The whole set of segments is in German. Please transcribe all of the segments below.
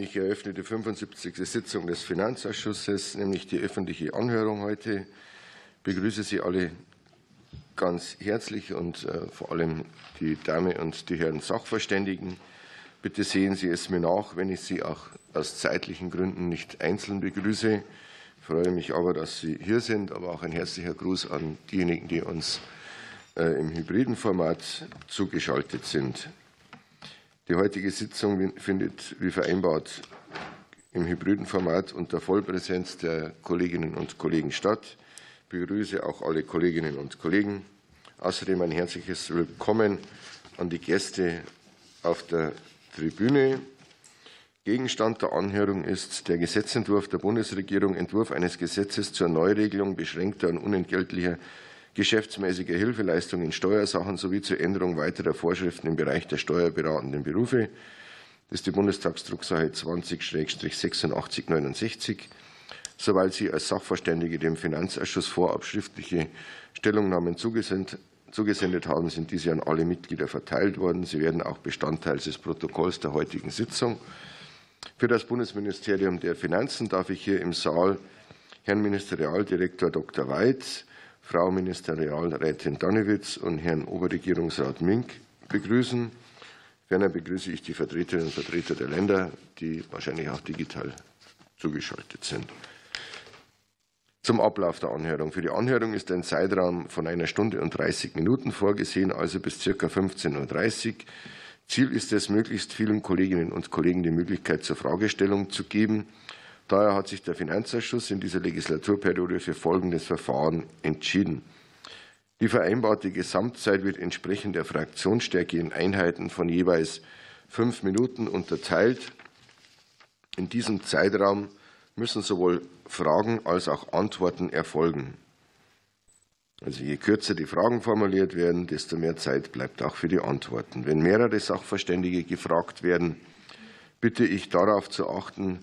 Ich eröffne die 75. Sitzung des Finanzausschusses, nämlich die öffentliche Anhörung heute. Ich begrüße Sie alle ganz herzlich und äh, vor allem die Damen und die Herren Sachverständigen. Bitte sehen Sie es mir nach, wenn ich Sie auch aus zeitlichen Gründen nicht einzeln begrüße. Ich freue mich aber, dass Sie hier sind, aber auch ein herzlicher Gruß an diejenigen, die uns äh, im hybriden Format zugeschaltet sind. Die heutige Sitzung findet wie vereinbart im hybriden Format unter Vollpräsenz der Kolleginnen und Kollegen statt. Ich begrüße auch alle Kolleginnen und Kollegen. Außerdem ein herzliches Willkommen an die Gäste auf der Tribüne. Gegenstand der Anhörung ist der Gesetzentwurf der Bundesregierung, Entwurf eines Gesetzes zur Neuregelung beschränkter und unentgeltlicher geschäftsmäßiger Hilfeleistung in Steuersachen sowie zur Änderung weiterer Vorschriften im Bereich der steuerberatenden Berufe. Das ist die Bundestagsdrucksache 20-8669. Soweit Sie als Sachverständige dem Finanzausschuss vorab schriftliche Stellungnahmen zugesendet zugesendet haben, sind diese an alle Mitglieder verteilt worden. Sie werden auch Bestandteil des Protokolls der heutigen Sitzung. Für das Bundesministerium der Finanzen darf ich hier im Saal Herrn Ministerialdirektor Dr. Weiz, Frau Ministerialrätin Dannewitz und Herrn Oberregierungsrat Mink begrüßen. Ferner begrüße ich die Vertreterinnen und Vertreter der Länder, die wahrscheinlich auch digital zugeschaltet sind. Zum Ablauf der Anhörung. Für die Anhörung ist ein Zeitraum von einer Stunde und 30 Minuten vorgesehen, also bis ca. 15.30 Uhr. Ziel ist es, möglichst vielen Kolleginnen und Kollegen die Möglichkeit zur Fragestellung zu geben. Daher hat sich der Finanzausschuss in dieser Legislaturperiode für folgendes Verfahren entschieden. Die vereinbarte Gesamtzeit wird entsprechend der Fraktionsstärke in Einheiten von jeweils fünf Minuten unterteilt. In diesem Zeitraum müssen sowohl Fragen als auch Antworten erfolgen. Also je kürzer die Fragen formuliert werden, desto mehr Zeit bleibt auch für die Antworten. Wenn mehrere Sachverständige gefragt werden, bitte ich darauf zu achten,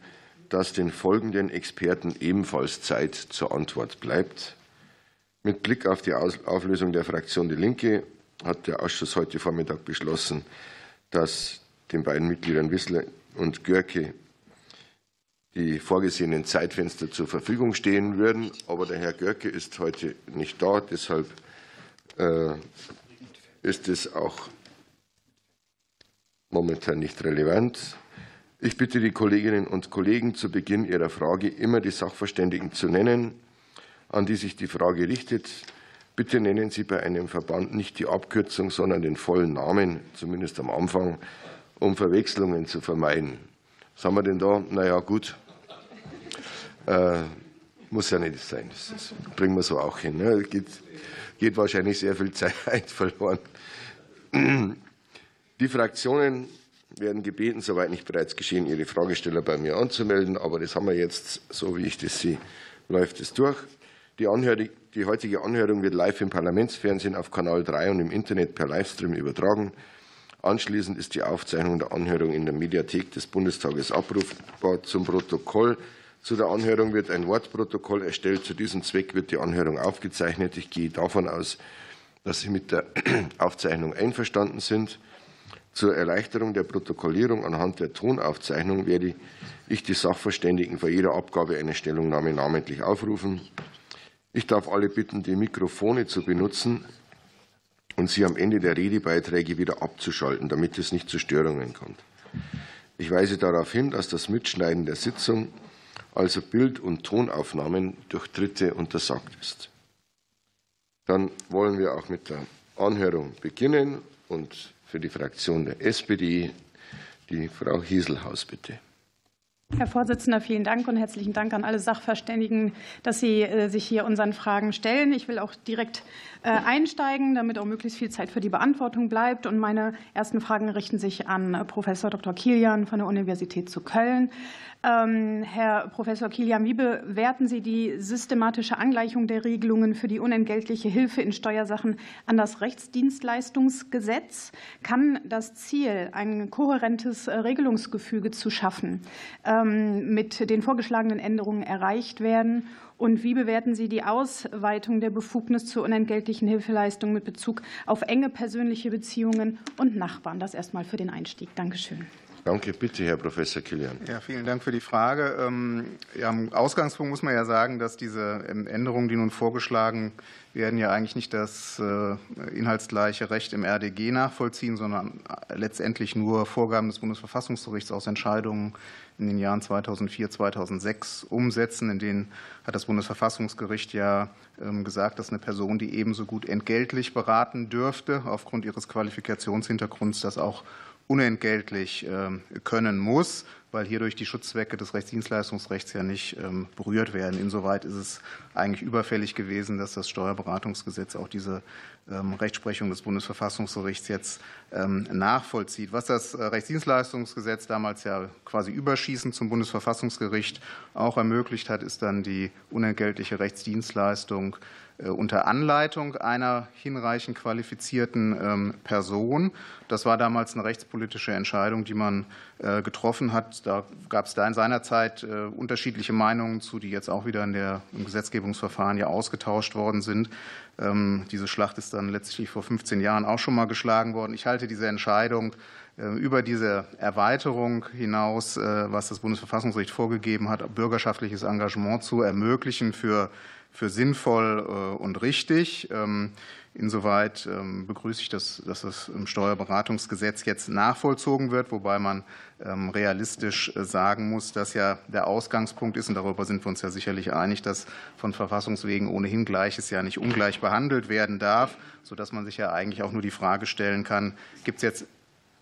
dass den folgenden Experten ebenfalls Zeit zur Antwort bleibt. Mit Blick auf die Auflösung der Fraktion Die Linke hat der Ausschuss heute Vormittag beschlossen, dass den beiden Mitgliedern Wissler und Görke die vorgesehenen Zeitfenster zur Verfügung stehen würden. Aber der Herr Görke ist heute nicht da. Deshalb äh, ist es auch momentan nicht relevant. Ich bitte die Kolleginnen und Kollegen, zu Beginn ihrer Frage immer die Sachverständigen zu nennen, an die sich die Frage richtet. Bitte nennen Sie bei einem Verband nicht die Abkürzung, sondern den vollen Namen, zumindest am Anfang, um Verwechslungen zu vermeiden. Was haben wir denn da? Na ja, gut. Äh, muss ja nicht sein. Das bringen wir so auch hin. Ne? Geht, geht wahrscheinlich sehr viel Zeit verloren. Die Fraktionen werden gebeten, soweit nicht bereits geschehen, ihre Fragesteller bei mir anzumelden. Aber das haben wir jetzt, so wie ich das sehe, läuft es durch. Die, Anhörung, die heutige Anhörung wird live im Parlamentsfernsehen auf Kanal 3 und im Internet per Livestream übertragen. Anschließend ist die Aufzeichnung der Anhörung in der Mediathek des Bundestages abrufbar. Zum Protokoll zu der Anhörung wird ein Wortprotokoll erstellt. Zu diesem Zweck wird die Anhörung aufgezeichnet. Ich gehe davon aus, dass Sie mit der Aufzeichnung einverstanden sind. Zur Erleichterung der Protokollierung anhand der Tonaufzeichnung werde ich die Sachverständigen vor jeder Abgabe einer Stellungnahme namentlich aufrufen. Ich darf alle bitten, die Mikrofone zu benutzen und sie am Ende der Redebeiträge wieder abzuschalten, damit es nicht zu Störungen kommt. Ich weise darauf hin, dass das Mitschneiden der Sitzung also Bild- und Tonaufnahmen durch Dritte untersagt ist. Dann wollen wir auch mit der Anhörung beginnen und für die Fraktion der SPD die Frau Hieselhaus bitte. Herr Vorsitzender, vielen Dank und herzlichen Dank an alle Sachverständigen, dass Sie äh, sich hier unseren Fragen stellen. Ich will auch direkt äh, einsteigen, damit auch möglichst viel Zeit für die Beantwortung bleibt. Und meine ersten Fragen richten sich an äh, Professor Dr. Kilian von der Universität zu Köln. Ähm, Herr Professor Kilian, wie bewerten Sie die systematische Angleichung der Regelungen für die unentgeltliche Hilfe in Steuersachen an das Rechtsdienstleistungsgesetz? Kann das Ziel, ein kohärentes Regelungsgefüge zu schaffen, ähm, mit den vorgeschlagenen Änderungen erreicht werden? Und wie bewerten Sie die Ausweitung der Befugnis zur unentgeltlichen Hilfeleistung mit Bezug auf enge persönliche Beziehungen und Nachbarn? Das erstmal für den Einstieg. Dankeschön. Danke. Bitte, Herr Professor Kilian. Ja, vielen Dank für die Frage. Ähm, ja, Am Ausgangspunkt muss man ja sagen, dass diese Änderungen, die nun vorgeschlagen werden, ja eigentlich nicht das äh, inhaltsgleiche Recht im RDG nachvollziehen, sondern letztendlich nur Vorgaben des Bundesverfassungsgerichts aus Entscheidungen in den Jahren 2004, 2006 umsetzen. In denen hat das Bundesverfassungsgericht ja ähm, gesagt, dass eine Person, die ebenso gut entgeltlich beraten dürfte, aufgrund ihres Qualifikationshintergrunds das auch unentgeltlich ähm, können muss weil hierdurch die Schutzzwecke des Rechtsdienstleistungsrechts ja nicht ähm, berührt werden. Insoweit ist es eigentlich überfällig gewesen, dass das Steuerberatungsgesetz auch diese ähm, Rechtsprechung des Bundesverfassungsgerichts jetzt nachvollzieht. Was das äh, Rechtsdienstleistungsgesetz damals ja quasi überschießend zum Bundesverfassungsgericht auch ermöglicht hat, ist dann die unentgeltliche Rechtsdienstleistung unter Anleitung einer hinreichend qualifizierten ähm, Person. Das war damals eine rechtspolitische Entscheidung, die man äh, getroffen hat. Da gab es da in seiner Zeit äh, unterschiedliche Meinungen zu, die jetzt auch wieder in der, im Gesetzgebungsverfahren ja ausgetauscht worden sind. Ähm, diese Schlacht ist dann letztlich vor 15 Jahren auch schon mal geschlagen worden. Ich halte diese Entscheidung über diese Erweiterung hinaus, was das Bundesverfassungsgericht vorgegeben hat, bürgerschaftliches Engagement zu ermöglichen für für sinnvoll äh, und richtig. Ähm, insoweit ähm, begrüße ich, dass, dass das im Steuerberatungsgesetz jetzt nachvollzogen wird, wobei man ähm, realistisch äh, sagen muss, dass ja der Ausgangspunkt ist, und darüber sind wir uns ja sicherlich einig, dass von Verfassungswegen ohnehin Gleiches ja nicht ungleich behandelt werden darf, sodass man sich ja eigentlich auch nur die Frage stellen kann, gibt es jetzt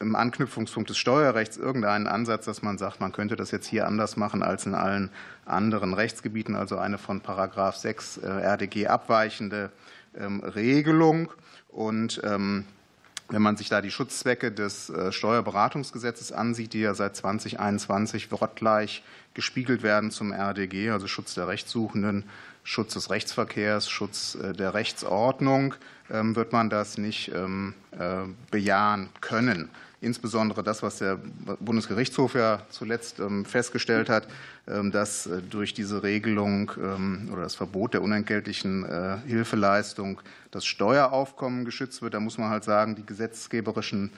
im Anknüpfungspunkt des Steuerrechts irgendeinen Ansatz, dass man sagt, man könnte das jetzt hier anders machen als in allen anderen Rechtsgebieten, also eine von Paragraph 6 äh, RDG abweichende ähm, Regelung. Und ähm, wenn man sich da die Schutzzwecke des äh, Steuerberatungsgesetzes ansieht, die ja seit 2021 wortgleich gespiegelt werden zum RDG, also Schutz der Rechtssuchenden, Schutz des Rechtsverkehrs, Schutz äh, der Rechtsordnung, ähm, wird man das nicht bejahen können insbesondere das, was der Bundesgerichtshof ja zuletzt ähm, festgestellt hat, ähm, dass äh, durch diese Regelung ähm, oder das Verbot der unentgeltlichen äh, Hilfeleistung das Steueraufkommen geschützt wird. Da muss man halt sagen, die gesetzgeberischen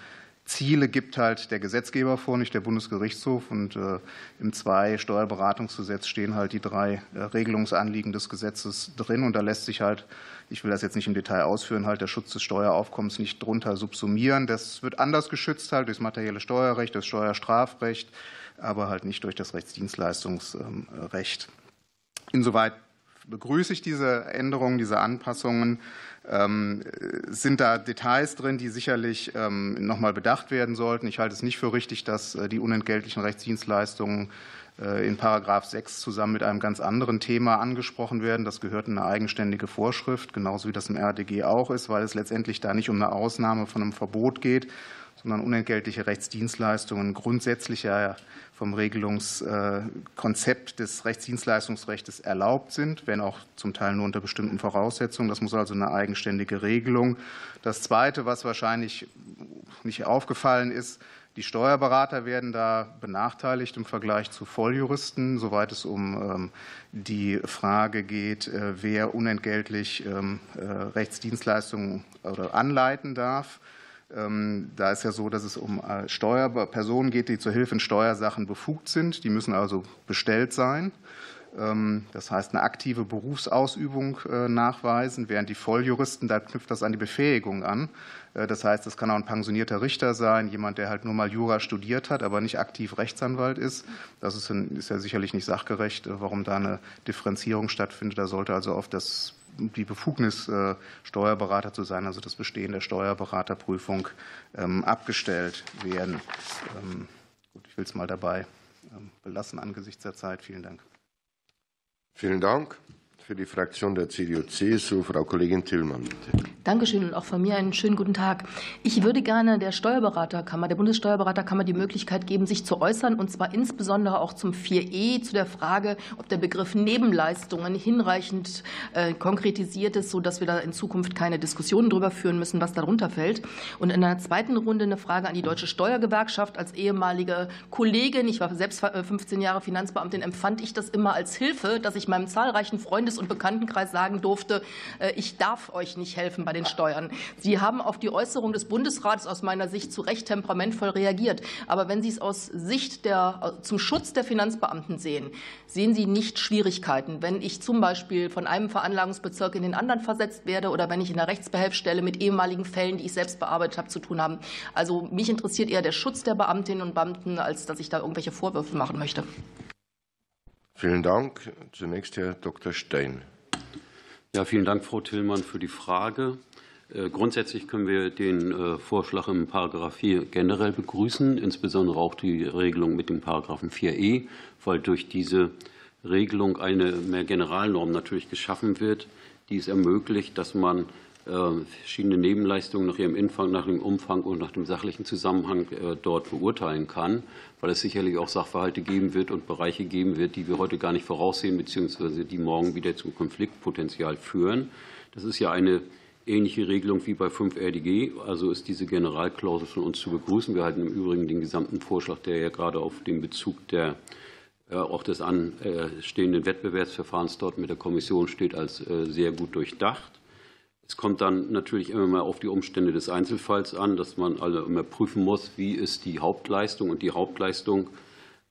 Ziele gibt halt der Gesetzgeber vor, nicht der Bundesgerichtshof. Und äh, im zwei Steuerberatungsgesetz stehen halt die drei Regelungsanliegen des Gesetzes drin. Und da lässt sich halt ich will das jetzt nicht im Detail ausführen, halt der Schutz des Steueraufkommens nicht drunter subsumieren. Das wird anders geschützt halt durch das materielle Steuerrecht, das Steuerstrafrecht, aber halt nicht durch das Rechtsdienstleistungsrecht. Insoweit begrüße ich diese Änderungen, diese Anpassungen. Ähm, sind da Details drin, die sicherlich ähm, noch mal bedacht werden sollten? Ich halte es nicht für richtig, dass äh, die unentgeltlichen Rechtsdienstleistungen in Paragraph 6 zusammen mit einem ganz anderen Thema angesprochen werden. Das gehört in eine eigenständige Vorschrift, genauso wie das im RDG auch ist, weil es letztendlich da nicht um eine Ausnahme von einem Verbot geht, sondern unentgeltliche Rechtsdienstleistungen grundsätzlich ja vom Regelungskonzept des Rechtsdienstleistungsrechts erlaubt sind, wenn auch zum Teil nur unter bestimmten Voraussetzungen. Das muss also eine eigenständige Regelung. Das Zweite, was wahrscheinlich nicht aufgefallen ist, die Steuerberater werden da benachteiligt im Vergleich zu Volljuristen, soweit es um ähm, die Frage geht, äh, wer unentgeltlich ähm, äh, Rechtsdienstleistungen anleiten darf. Ähm, da ist ja so, dass es um äh, Steuerpersonen geht, die zur Hilfe in Steuersachen befugt sind. Die müssen also bestellt sein. Das heißt, eine aktive Berufsausübung nachweisen, während die Volljuristen, da knüpft das an die Befähigung an. Äh, das heißt, es kann auch ein pensionierter Richter sein, jemand, der halt nur mal Jura studiert hat, aber nicht aktiv Rechtsanwalt ist. Das ist, ist ja sicherlich nicht sachgerecht, äh, warum da eine Differenzierung stattfindet. Da sollte also auf das die Befugnis, äh, Steuerberater zu sein, also das Bestehen der Steuerberaterprüfung, ähm, abgestellt werden. Ähm, ich will es mal dabei ähm, belassen angesichts der Zeit. Vielen Dank. Vielen Dank. Für die Fraktion der CDU-CSU, Frau Kollegin Tillmann, bitte. Dankeschön und auch von mir einen schönen guten Tag. Ich würde gerne der Steuerberaterkammer, der Bundessteuerberaterkammer die Möglichkeit geben, sich zu äußern, und zwar insbesondere auch zum 4e, zu der Frage, ob der Begriff Nebenleistungen hinreichend äh, konkretisiert ist, sodass wir da in Zukunft keine Diskussionen darüber führen müssen, was darunter fällt. Und in einer zweiten Runde eine Frage an die Deutsche Steuergewerkschaft. Als ehemalige Kollegin, ich war selbst 15 äh, Jahre Finanzbeamtin, empfand ich das immer als Hilfe, dass ich meinem zahlreichen Freundes Freundes- und Bekanntenkreis sagen durfte, äh, ich darf euch nicht helfen bei den Steuern. Sie haben auf die Äußerung des Bundesrats aus meiner Sicht zu Recht temperamentvoll reagiert. Aber wenn Sie es aus Sicht der, zum Schutz der Finanzbeamten sehen, sehen Sie nicht Schwierigkeiten, wenn ich zum Beispiel von einem Veranlagungsbezirk in den anderen versetzt werde oder wenn ich in der Rechtsbehelfsstelle mit ehemaligen Fällen, die ich selbst bearbeitet habe, zu tun habe. Also mich interessiert eher der Schutz der Beamtinnen und Beamten, als dass ich da irgendwelche Vorwürfe machen möchte. Vielen Dank. Zunächst Herr Dr. Stein. Ja, vielen Dank, Frau Tillmann, für die Frage. Äh, grundsätzlich können wir den äh, Vorschlag im Paragraph 4 generell begrüßen, insbesondere auch die Regelung mit dem Paragraphen 4e, weil durch diese Regelung eine mehr Generalnorm natürlich geschaffen wird, die es ermöglicht, dass man verschiedene Nebenleistungen nach ihrem Umfang, nach dem Umfang und nach dem sachlichen Zusammenhang äh, dort beurteilen kann, weil es sicherlich auch Sachverhalte geben wird und Bereiche geben wird, die wir heute gar nicht voraussehen, beziehungsweise die morgen wieder zum Konfliktpotenzial führen. Das ist ja eine ähnliche Regelung wie bei 5 RDG. Also ist diese Generalklausel von uns zu begrüßen. Wir halten im Übrigen den gesamten Vorschlag, der ja gerade auf den Bezug der äh, auch des anstehenden Wettbewerbsverfahrens dort mit der Kommission steht, als sehr gut durchdacht. Es kommt dann natürlich immer mal auf die Umstände des Einzelfalls an, dass man alle immer prüfen muss, wie ist die Hauptleistung. Und die Hauptleistung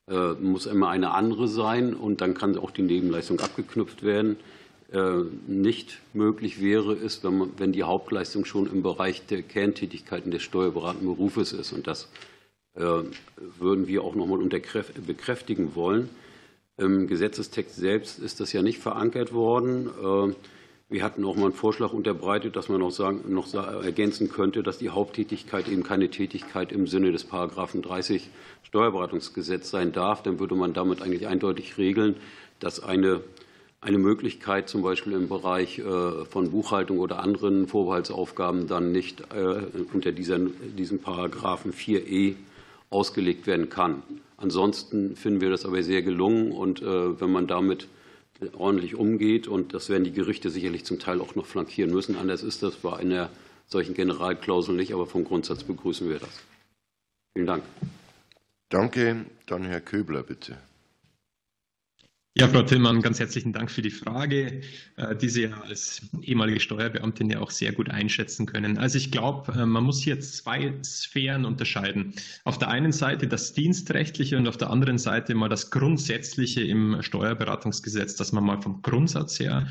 äh, muss immer eine andere sein. Und dann kann auch die Nebenleistung abgeknüpft werden. Äh, nicht möglich wäre es, wenn, man, wenn die Hauptleistung schon im Bereich der Kerntätigkeiten des steuerberatenden Berufes ist. Und das äh, würden wir auch noch mal bekräftigen wollen. Im Gesetzestext selbst ist das ja nicht verankert worden. Wir hatten auch mal einen Vorschlag unterbreitet, dass man noch, sagen, noch ergänzen könnte, dass die Haupttätigkeit eben keine Tätigkeit im Sinne des Paragraphen 30 Steuerberatungsgesetz sein darf. Dann würde man damit eigentlich eindeutig regeln, dass eine, eine Möglichkeit zum Beispiel im Bereich äh, von Buchhaltung oder anderen Vorbehaltsaufgaben dann nicht äh, unter diesem Paragraphen 4e ausgelegt werden kann. Ansonsten finden wir das aber sehr gelungen und äh, wenn man damit ordentlich umgeht. Und das werden die Gerichte sicherlich zum Teil auch noch flankieren müssen. Anders ist das bei einer solchen Generalklausel nicht, aber vom Grundsatz begrüßen wir das. Vielen Dank. Danke. Dann Herr Köbler, bitte. Ja, Frau Tillmann, ganz herzlichen Dank für die Frage, äh, die Sie ja als ehemalige Steuerbeamtin ja auch sehr gut einschätzen können. Also ich glaube, äh, man muss hier zwei Sphären unterscheiden. Auf der einen Seite das Dienstrechtliche und auf der anderen Seite mal das Grundsätzliche im Steuerberatungsgesetz, dass man mal vom Grundsatz her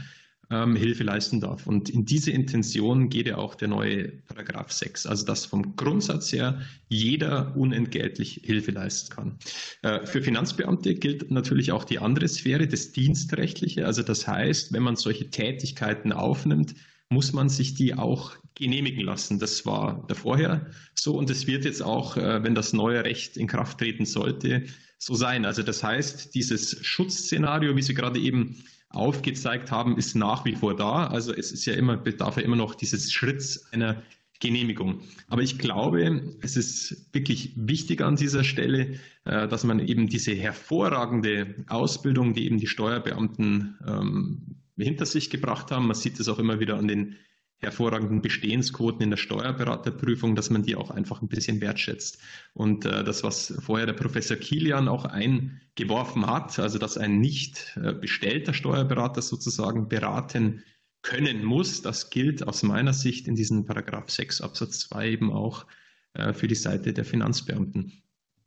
ähm, Hilfe leisten darf. Und in diese Intention geht ja auch der neue Paragraph 6, also dass vom Grundsatz her jeder unentgeltlich Hilfe leisten kann. Äh, für Finanzbeamte gilt natürlich auch die andere Sphäre, das Dienstrechtliche. Also das heißt, wenn man solche Tätigkeiten aufnimmt, muss man sich die auch genehmigen lassen. Das war vorher so und es wird jetzt auch, äh, wenn das neue Recht in Kraft treten sollte, so sein. Also das heißt, dieses Schutzszenario, wie Sie gerade eben aufgezeigt haben, ist nach wie vor da. Also es ist ja immer, bedarf ja immer noch dieses Schritts einer Genehmigung. Aber ich glaube, es ist wirklich wichtig an dieser Stelle, äh, dass man eben diese hervorragende Ausbildung, die eben die Steuerbeamten ähm, hinter sich gebracht haben, man sieht es auch immer wieder an den hervorragenden Bestehensquoten in der Steuerberaterprüfung, dass man die auch einfach ein bisschen wertschätzt. Und äh, das, was vorher der Professor Kilian auch eingeworfen hat, also dass ein nicht äh, bestellter Steuerberater sozusagen beraten können muss, das gilt aus meiner Sicht in diesem Paragraph 6 Absatz 2 eben auch äh, für die Seite der Finanzbeamten.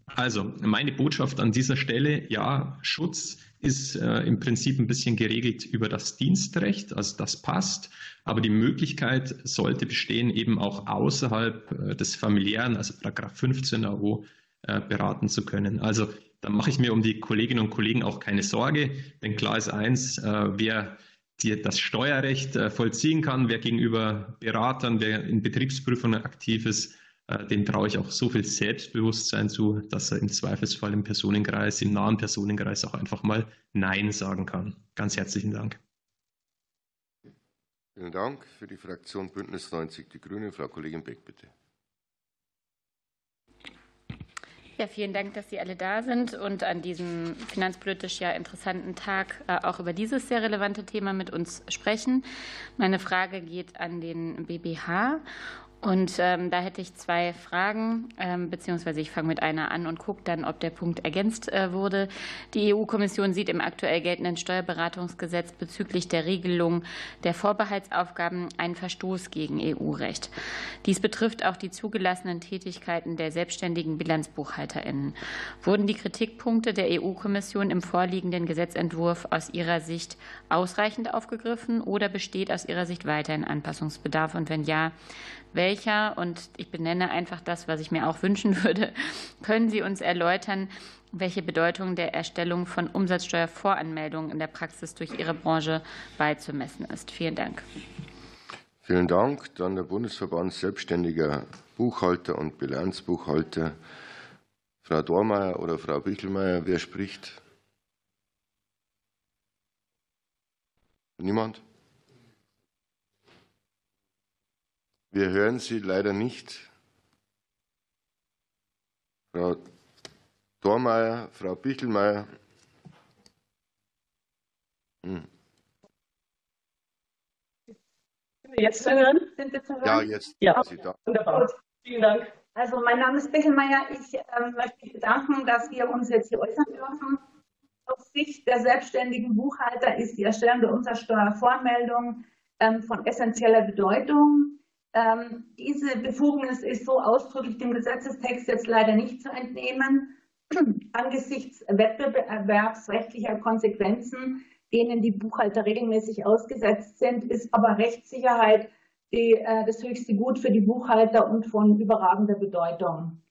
Also meine Botschaft an dieser Stelle, ja, Schutz ist äh, im Prinzip ein bisschen geregelt über das Dienstrecht, also das passt, aber die Möglichkeit sollte bestehen, eben auch außerhalb äh, des familiären, also Paragraph 15 AO, äh, beraten zu können. Also da mache ich mir um die Kolleginnen und Kollegen auch keine Sorge, denn klar ist eins, äh, wer die, das Steuerrecht äh, vollziehen kann, wer gegenüber Beratern, wer in Betriebsprüfungen aktiv ist, äh, dem traue ich auch so viel Selbstbewusstsein zu, dass er im Zweifelsfall im Personenkreis, im nahen Personenkreis auch einfach mal Nein sagen kann. Ganz herzlichen Dank. Vielen Dank. Für die Fraktion Bündnis 90 Die Grünen, Frau Kollegin Beck, bitte. Ja, vielen Dank, dass Sie alle da sind und an diesem finanzpolitisch ja interessanten Tag äh, auch über dieses sehr relevante Thema mit uns sprechen. Meine Frage geht an den BBH Und ähm, da hätte ich zwei Fragen, ähm, beziehungsweise ich fange mit einer an und gucke dann, ob der Punkt ergänzt äh, wurde. Die EU-Kommission sieht im aktuell geltenden Steuerberatungsgesetz bezüglich der Regelung der Vorbehaltsaufgaben einen Verstoß gegen EU-Recht. Dies betrifft auch die zugelassenen Tätigkeiten der selbstständigen BilanzbuchhalterInnen. Wurden die Kritikpunkte der EU-Kommission im vorliegenden Gesetzentwurf aus Ihrer Sicht ausreichend aufgegriffen oder besteht aus Ihrer Sicht weiterhin Anpassungsbedarf? Und wenn ja, welcher, und ich benenne einfach das, was ich mir auch wünschen würde, können Sie uns erläutern, welche Bedeutung der Erstellung von Umsatzsteuervoranmeldungen in der Praxis durch Ihre Branche beizumessen ist? Vielen Dank. Vielen Dank. Dann der Bundesverband Selbstständiger Buchhalter und Bilanzbuchhalter. Frau Dormeyer oder Frau Bichelmeier, wer spricht? Niemand? Wir hören Sie leider nicht. Frau Dormeier, Frau Bichelmeier. Hm. Sind wir jetzt zu hören? Sind wir zu hören? Ja, jetzt. Ja, wunderbar. Vielen Dank. Also mein Name ist Bichelmeier. Ich äh, möchte mich bedanken, dass wir uns jetzt hier äußern dürfen. Aus Sicht der selbstständigen Buchhalter ist die Erstellung der Umsatzsteuervoranmeldung ähm, von essentieller Bedeutung. Ähm, diese Befugnis ist so ausdrücklich dem Gesetzestext jetzt leider nicht zu entnehmen. Angesichts wettbewerbsrechtlicher Konsequenzen, denen die Buchhalter regelmäßig ausgesetzt sind, ist aber Rechtssicherheit die, äh, das höchste Gut für die Buchhalter und von überragender Bedeutung.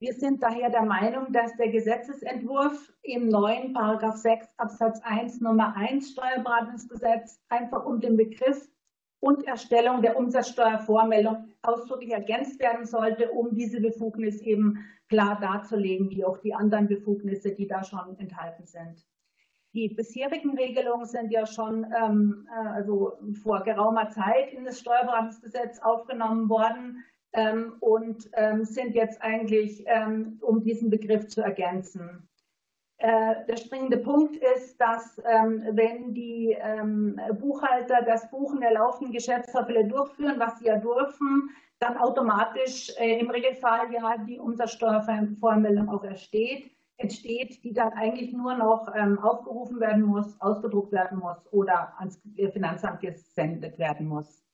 Wir sind daher der Meinung, dass der Gesetzesentwurf im neuen Paragraph 6 Absatz 1 Nummer 1 Steuerberatungsgesetz einfach um den Begriff und Erstellung der Umsatzsteuervormeldung ausdrücklich ergänzt werden sollte, um diese Befugnis eben klar darzulegen, wie auch die anderen Befugnisse, die da schon enthalten sind. Die bisherigen Regelungen sind ja schon ähm, äh, also vor geraumer Zeit in das Steuerberatungsgesetz aufgenommen worden ähm, und ähm, sind jetzt eigentlich, ähm, um diesen Begriff zu ergänzen. Äh, der springende Punkt ist, dass ähm, wenn die ähm, Buchhalter das Buchen der laufenden Geschäftsvorfälle durchführen, was sie ja dürfen, dann automatisch äh, im Regelfall ja die Umsatzsteuervoranmeldung auch entsteht, entsteht, die dann eigentlich nur noch ähm, aufgerufen werden muss, ausgedruckt werden muss oder ans Finanzamt gesendet werden muss.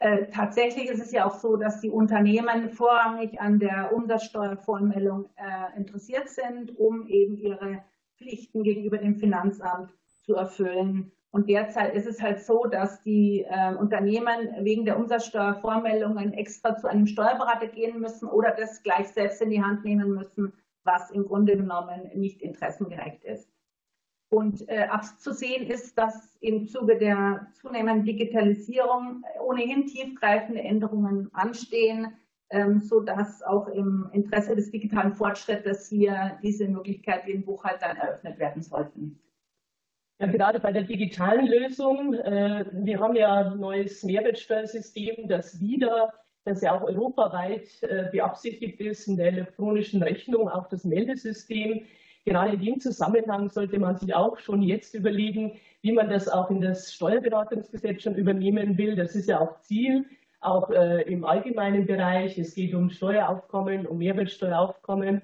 Äh, tatsächlich ist es ja auch so, dass die Unternehmen vorrangig an der Umsatzsteuervoranmeldung äh, interessiert sind, um eben ihre Pflichten gegenüber dem Finanzamt zu erfüllen. Und derzeit ist es halt so, dass die äh, Unternehmen wegen der Umsatzsteuervormeldungen extra zu einem Steuerberater gehen müssen oder das gleich selbst in die Hand nehmen müssen, was im Grunde genommen nicht interessengerecht ist. Und äh, abzusehen ist, dass im Zuge der zunehmenden Digitalisierung ohnehin tiefgreifende Änderungen anstehen, ähm, sodass auch im Interesse des digitalen Fortschrittes hier diese Möglichkeit den Buchhaltern eröffnet werden sollten. Ja, gerade bei der digitalen Lösung, äh, wir haben ja ein neues Mehrwertsteuersystem, das wieder, das ja auch europaweit äh, beabsichtigt ist, in der elektronischen Rechnung, auch das Meldesystem Gerade in dem Zusammenhang sollte man sich auch schon jetzt überlegen, wie man das auch in das Steuerberatungsgesetz schon übernehmen will. Das ist ja auch Ziel, auch äh, im allgemeinen Bereich. Es geht um Steueraufkommen, um Mehrwertsteueraufkommen.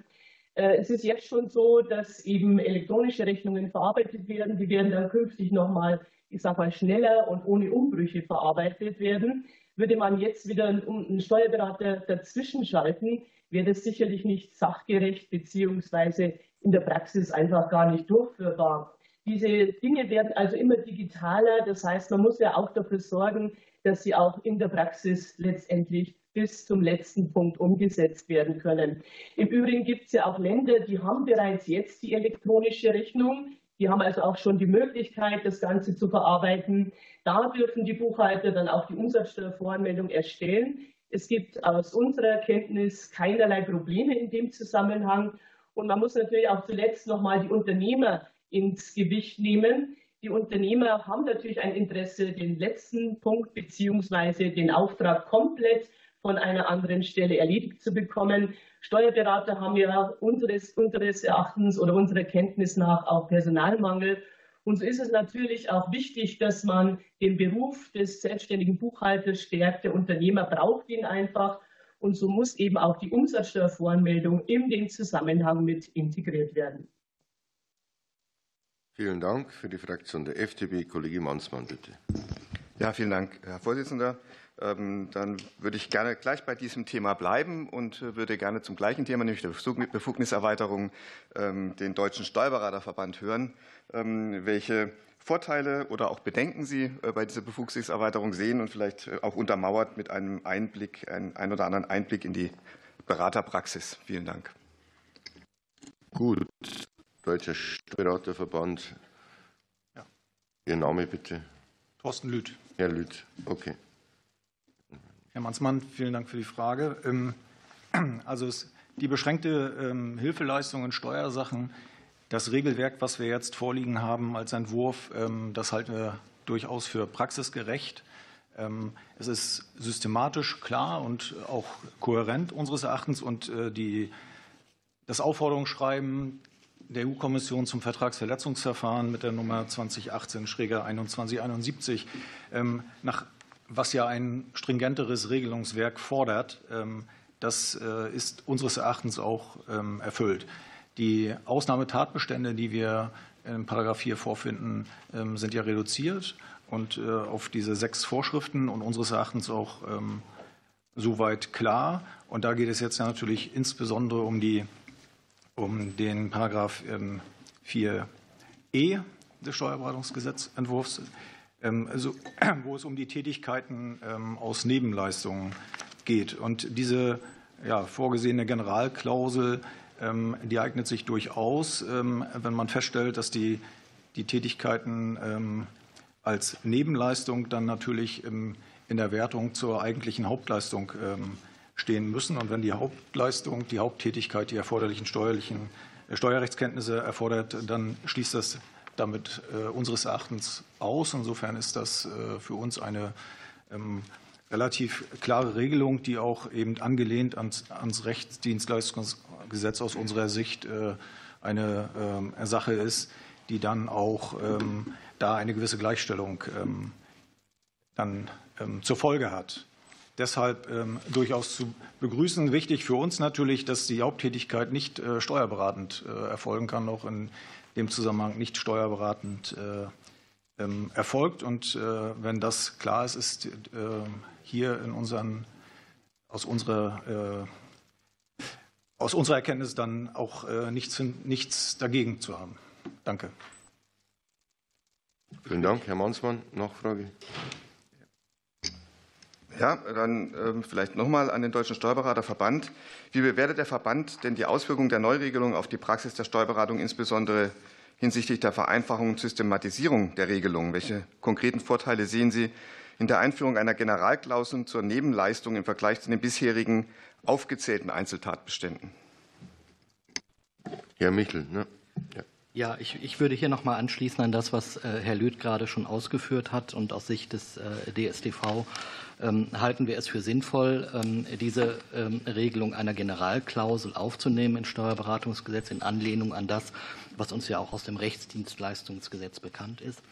Äh, es ist jetzt schon so, dass eben elektronische Rechnungen verarbeitet werden. Die werden dann künftig nochmal, ich sag mal, schneller und ohne Umbrüche verarbeitet werden. Würde man jetzt wieder einen Steuerberater dazwischen schalten, wäre das sicherlich nicht sachgerecht beziehungsweise in der Praxis einfach gar nicht durchführbar. Diese Dinge werden also immer digitaler. Das heißt, man muss ja auch dafür sorgen, dass sie auch in der Praxis letztendlich bis zum letzten Punkt umgesetzt werden können. Im Übrigen gibt es ja auch Länder, die haben bereits jetzt die elektronische Rechnung. Die haben also auch schon die Möglichkeit, das Ganze zu verarbeiten. Da dürfen die Buchhalter dann auch die Umsatzsteuervoranmeldung erstellen. Es gibt aus unserer Kenntnis keinerlei Probleme in dem Zusammenhang. Und man muss natürlich auch zuletzt nochmal die Unternehmer ins Gewicht nehmen. Die Unternehmer haben natürlich ein Interesse, den letzten Punkt beziehungsweise den Auftrag komplett von einer anderen Stelle erledigt zu bekommen. Steuerberater haben ja unseres, unseres Erachtens oder unserer Kenntnis nach auch Personalmangel. Und so ist es natürlich auch wichtig, dass man den Beruf des selbstständigen Buchhalters stärkt. Der Unternehmer braucht ihn einfach. Und so muss eben auch die Umsatzsteuervoranmeldung in den Zusammenhang mit integriert werden. Vielen Dank. Für die Fraktion der FDP, Kollege Mansmann, bitte. Ja, vielen Dank, Herr Vorsitzender. Ähm, dann würde ich gerne gleich bei diesem Thema bleiben und äh, würde gerne zum gleichen Thema, nämlich der Befugniserweiterung, ähm, den Deutschen Steuerberaterverband hören. Ähm, welche Vorteile oder auch Bedenken Sie äh, bei dieser Befugniserweiterung sehen und vielleicht äh, auch untermauert mit einem Einblick, ein, ein oder anderen Einblick in die Beraterpraxis. Vielen Dank. Gut. Deutscher Steuerberaterverband. Ja. Ihr Name bitte. Thorsten Lüth. Herr Lüth, okay. Herr Mansmann, vielen Dank für die Frage. Ähm, also die beschränkte ähm, Hilfeleistung in Steuersachen, das Regelwerk, was wir jetzt vorliegen haben als Entwurf, ähm, das halten wir durchaus für praxisgerecht. Es ist systematisch klar und auch kohärent unseres Erachtens und äh, die, das Aufforderungsschreiben der EU-Kommission zum Vertragsverletzungsverfahren mit der Nummer 2018-2171 nach was ja ein stringenteres Regelungswerk fordert, ähm, das äh, ist unseres Erachtens auch ähm, erfüllt. Die Ausnahmetatbestände, die wir in Paragraph 4 vorfinden, ähm, sind ja reduziert und äh, auf diese sechs Vorschriften und unseres Erachtens auch soweit klar. Und da geht es jetzt ja natürlich insbesondere um, die, um den Paragraph 4e des Steuerberatungsgesetzentwurfs. Ähm, also, wo es um die Tätigkeiten ähm, aus Nebenleistungen geht. Und diese ja, vorgesehene Generalklausel, ähm, die eignet sich durchaus, wenn man feststellt, dass die, die Tätigkeiten als Nebenleistung dann natürlich in der Wertung zur eigentlichen Hauptleistung stehen müssen. Und wenn die Hauptleistung, die Haupttätigkeit die erforderlichen steuerlichen äh, Steuerrechtskenntnisse erfordert, dann schließt das damit äh, unseres Erachtens aus. Insofern ist das äh, für uns eine ähm, relativ klare Regelung, die auch eben angelehnt ans, ans Rechtsdienstleistungsgesetz aus unserer Sicht äh, eine ähm, Sache ist, die dann auch ähm, da eine gewisse Gleichstellung dann zur Folge hat. Deshalb durchaus zu begrüßen. Wichtig für uns natürlich, dass die Haupttätigkeit nicht steuerberatend erfolgen kann, auch in dem Zusammenhang nicht steuerberatend äh, ähm, erfolgt. Und äh, wenn das klar ist, ist äh, hier in unseren, aus, unserer, aus unserer Erkenntnis dann auch nichts, nichts dagegen zu haben. Danke. Vielen Dank. Herr Mansmann, Nachfrage. Ja, dann ähm, vielleicht nochmal an den Deutschen Steuerberaterverband. Wie bewertet der Verband denn die Auswirkungen der Neuregelung auf die Praxis der Steuerberatung, insbesondere hinsichtlich der Vereinfachung und Systematisierung der Regelungen? Welche konkreten Vorteile sehen Sie in der Einführung einer Generalklausel zur Nebenleistung im Vergleich zu den bisherigen aufgezählten Einzeltatbeständen? Herr Michel, ne? ja. Ja, ich, ich würde hier noch mal anschließen an das, was äh, Herr Lüth gerade schon ausgeführt hat. Und aus Sicht des äh, DSTV ähm, halten wir es für sinnvoll, ähm, diese ähm, Regelung einer Generalklausel aufzunehmen im Steuerberatungsgesetz in Anlehnung an das, was uns ja auch aus dem Rechtsdienstleistungsgesetz bekannt ist.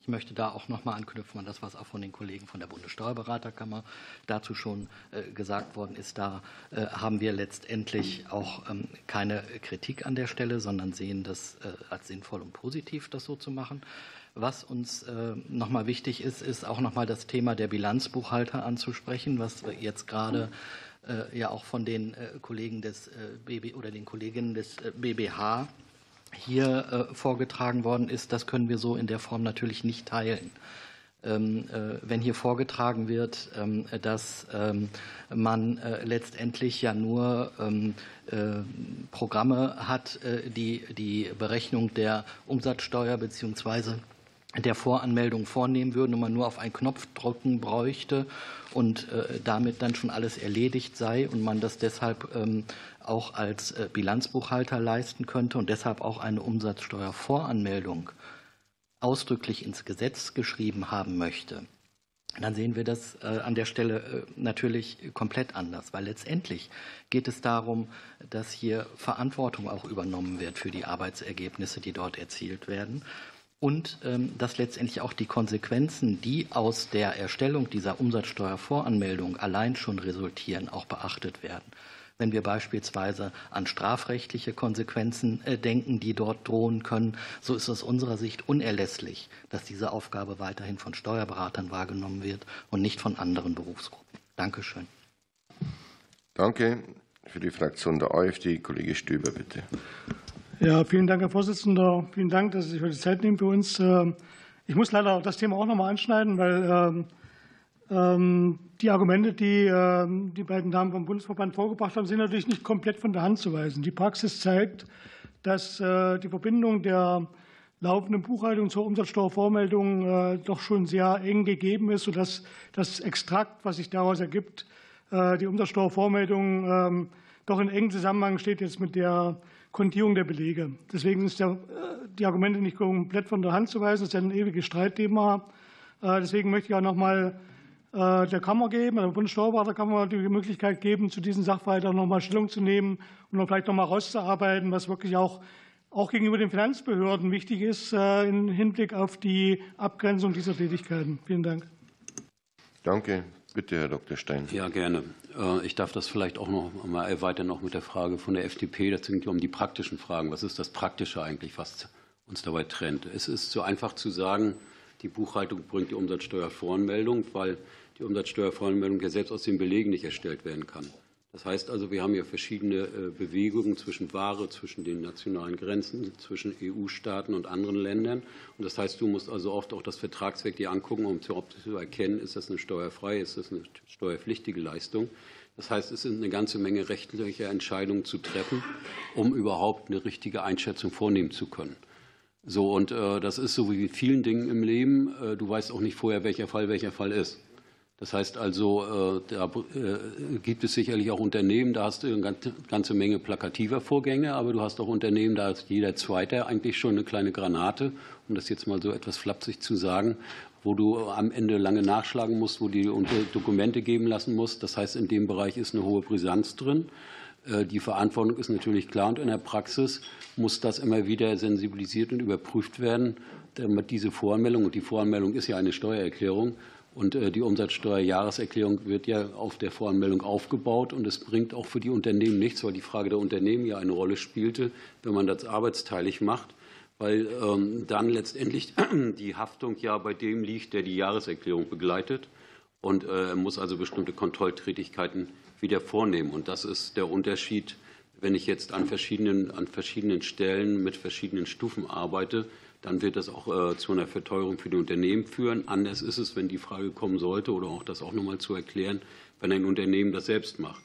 Ich möchte da auch noch mal anknüpfen an das, was auch von den Kollegen von der Bundessteuerberaterkammer dazu schon äh, gesagt worden ist. Da äh, haben wir letztendlich auch keine Kritik an der Stelle, sondern sehen das äh, als sinnvoll und positiv, das so zu machen. Was uns äh, nochmal wichtig ist, ist auch nochmal das Thema der Bilanzbuchhalter anzusprechen, was jetzt gerade äh, ja auch von den äh, Kollegen des BB oder den Kolleginnen des BBH hier vorgetragen worden ist. Das können wir so in der Form natürlich nicht teilen. Ähm, wenn hier vorgetragen wird, ähm, dass ähm, man letztendlich ja nur Programme hat, die die Berechnung der Umsatzsteuer beziehungsweise der Voranmeldung vornehmen würden und man nur auf einen Knopf drücken bräuchte und äh, damit dann schon alles erledigt sei und man das deshalb ähm, auch als äh, Bilanzbuchhalter leisten könnte und deshalb auch eine Umsatzsteuervoranmeldung ausdrücklich ins Gesetz geschrieben haben möchte, dann sehen wir das äh, an der Stelle natürlich komplett anders, weil letztendlich geht es darum, dass hier Verantwortung auch übernommen wird für die Arbeitsergebnisse, die dort erzielt werden. Und ähm, dass letztendlich auch die Konsequenzen, die aus der Erstellung dieser Umsatzsteuervoranmeldung allein schon resultieren, auch beachtet werden. Wenn wir beispielsweise an strafrechtliche Konsequenzen äh, denken, die dort drohen können, so ist aus unserer Sicht unerlässlich, dass diese Aufgabe weiterhin von Steuerberatern wahrgenommen wird und nicht von anderen Berufsgruppen. Dankeschön. Danke. Für die Fraktion der AfD, Kollege Stöber, bitte. Ja, vielen Dank, Herr Vorsitzender. Vielen Dank, dass Sie sich heute Zeit nehmen für uns. Ähm, ich muss leider das Thema auch noch mal anschneiden, weil ähm, ähm, die Argumente, die die beiden Damen vom Bundesverband vorgebracht haben, sind natürlich nicht komplett von der Hand zu weisen. Die Praxis zeigt, dass äh, die Verbindung der laufenden Buchhaltung zur Umsatzsteuervormeldung äh, doch schon sehr eng gegeben ist, sodass das Extrakt, was sich daraus ergibt, äh, die Umsatzsteuervormeldung doch in engem Zusammenhang steht jetzt mit der Kontierung der Belege. Deswegen sind äh, die Argumente nicht komplett von der Hand zu weisen. Das ist ein ewiges Streitthema. Äh, deswegen möchte ich auch noch mal äh, der Kammer geben, der Bundessteuerberaterkammer die Möglichkeit geben, zu diesen Sachverhalten noch mal Stellung zu nehmen und vielleicht noch mal rauszuarbeiten, was wirklich auch auch gegenüber den Finanzbehörden wichtig ist im Hinblick auf die Abgrenzung dieser Tätigkeiten. Vielen Dank. Danke. Bitte, Herr Dr. Stein. Ja, gerne. Äh, ich darf das vielleicht auch noch mal erweitern noch mit der Frage von der FDP. Das ging um die praktischen Fragen. Was ist das Praktische eigentlich, was uns dabei trennt? Es ist so einfach zu sagen, die Buchhaltung bringt die Umsatzsteuervoranmeldung, weil die Umsatzsteuervoranmeldung ja selbst aus den Belegen nicht erstellt werden kann. Das heißt also, wir haben ja verschiedene äh, Bewegungen zwischen Ware, zwischen den nationalen Grenzen, zwischen EU-Staaten und anderen Ländern. Und das heißt, du musst also oft auch das Vertragswerk dir angucken, um zu erkennen, ist das eine steuerfreie, ist das eine steuerpflichtige Leistung. Das heißt, es sind eine ganze Menge rechtlicher Entscheidungen zu treffen, um überhaupt eine richtige Einschätzung vornehmen zu können. So, und äh, das ist so wie mit vielen Dingen im Leben. Äh, du weißt auch nicht vorher, welcher Fall welcher Fall ist. Das heißt also, äh, da äh, gibt es sicherlich auch Unternehmen, da hast du eine ganze Menge plakativer Vorgänge, aber du hast auch Unternehmen, da ist jeder Zweite eigentlich schon eine kleine Granate, um das jetzt mal so etwas flapsig zu sagen, wo du am Ende lange nachschlagen musst, wo die Dokumente geben lassen musst. Das heißt, in dem Bereich ist eine hohe Brisanz drin. Äh, die Verantwortung ist natürlich klar und in der Praxis muss das immer wieder sensibilisiert und überprüft werden, damit diese Voranmeldung, und die Voranmeldung ist ja eine Steuererklärung, und äh, die Umsatzsteuerjahreserklärung wird ja auf der Voranmeldung aufgebaut. Und es bringt auch für die Unternehmen nichts, weil die Frage der Unternehmen ja eine Rolle spielte, wenn man das arbeitsteilig macht, weil ähm, dann letztendlich die Haftung ja bei dem liegt, der die Jahreserklärung begleitet. Und er äh, muss also bestimmte Kontrolltätigkeiten wieder vornehmen. Und das ist der Unterschied, wenn ich jetzt an verschiedenen, an verschiedenen Stellen mit verschiedenen Stufen arbeite dann wird das auch äh, zu einer Verteuerung für die Unternehmen führen. Anders ist es, wenn die Frage kommen sollte, oder auch das auch noch mal zu erklären, wenn ein Unternehmen das selbst macht.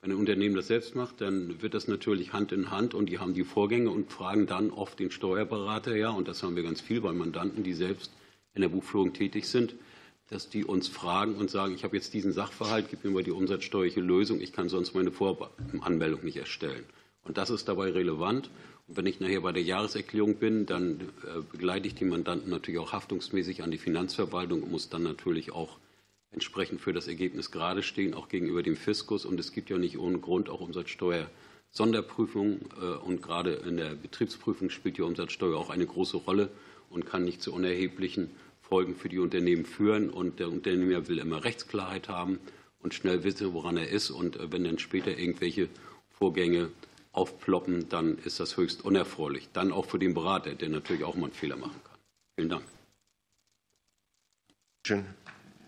Wenn ein Unternehmen das selbst macht, dann wird das natürlich Hand in Hand und die haben die Vorgänge und fragen dann oft den Steuerberater, ja, und das haben wir ganz viel bei Mandanten, die selbst in der Buchführung tätig sind, dass die uns fragen und sagen, ich habe jetzt diesen Sachverhalt, gib mir mal die umsatzsteuerliche Lösung, ich kann sonst meine Voranmeldung nicht erstellen. Und das ist dabei relevant. Wenn ich nachher bei der Jahreserklärung bin, dann äh, begleite ich die Mandanten natürlich auch haftungsmäßig an die Finanzverwaltung und muss dann natürlich auch entsprechend für das Ergebnis gerade stehen, auch gegenüber dem Fiskus. Und es gibt ja nicht ohne Grund auch Umsatzsteuer. Sonderprüfung äh, und gerade in der Betriebsprüfung spielt die Umsatzsteuer auch eine große Rolle und kann nicht zu unerheblichen Folgen für die Unternehmen führen. Und der Unternehmer will immer Rechtsklarheit haben und schnell wissen, woran er ist. Und äh, wenn dann später irgendwelche Vorgänge aufploppen, dann ist das höchst unerfreulich. Dann auch für den Berater, der natürlich auch mal einen Fehler machen kann. Vielen Dank. Schön.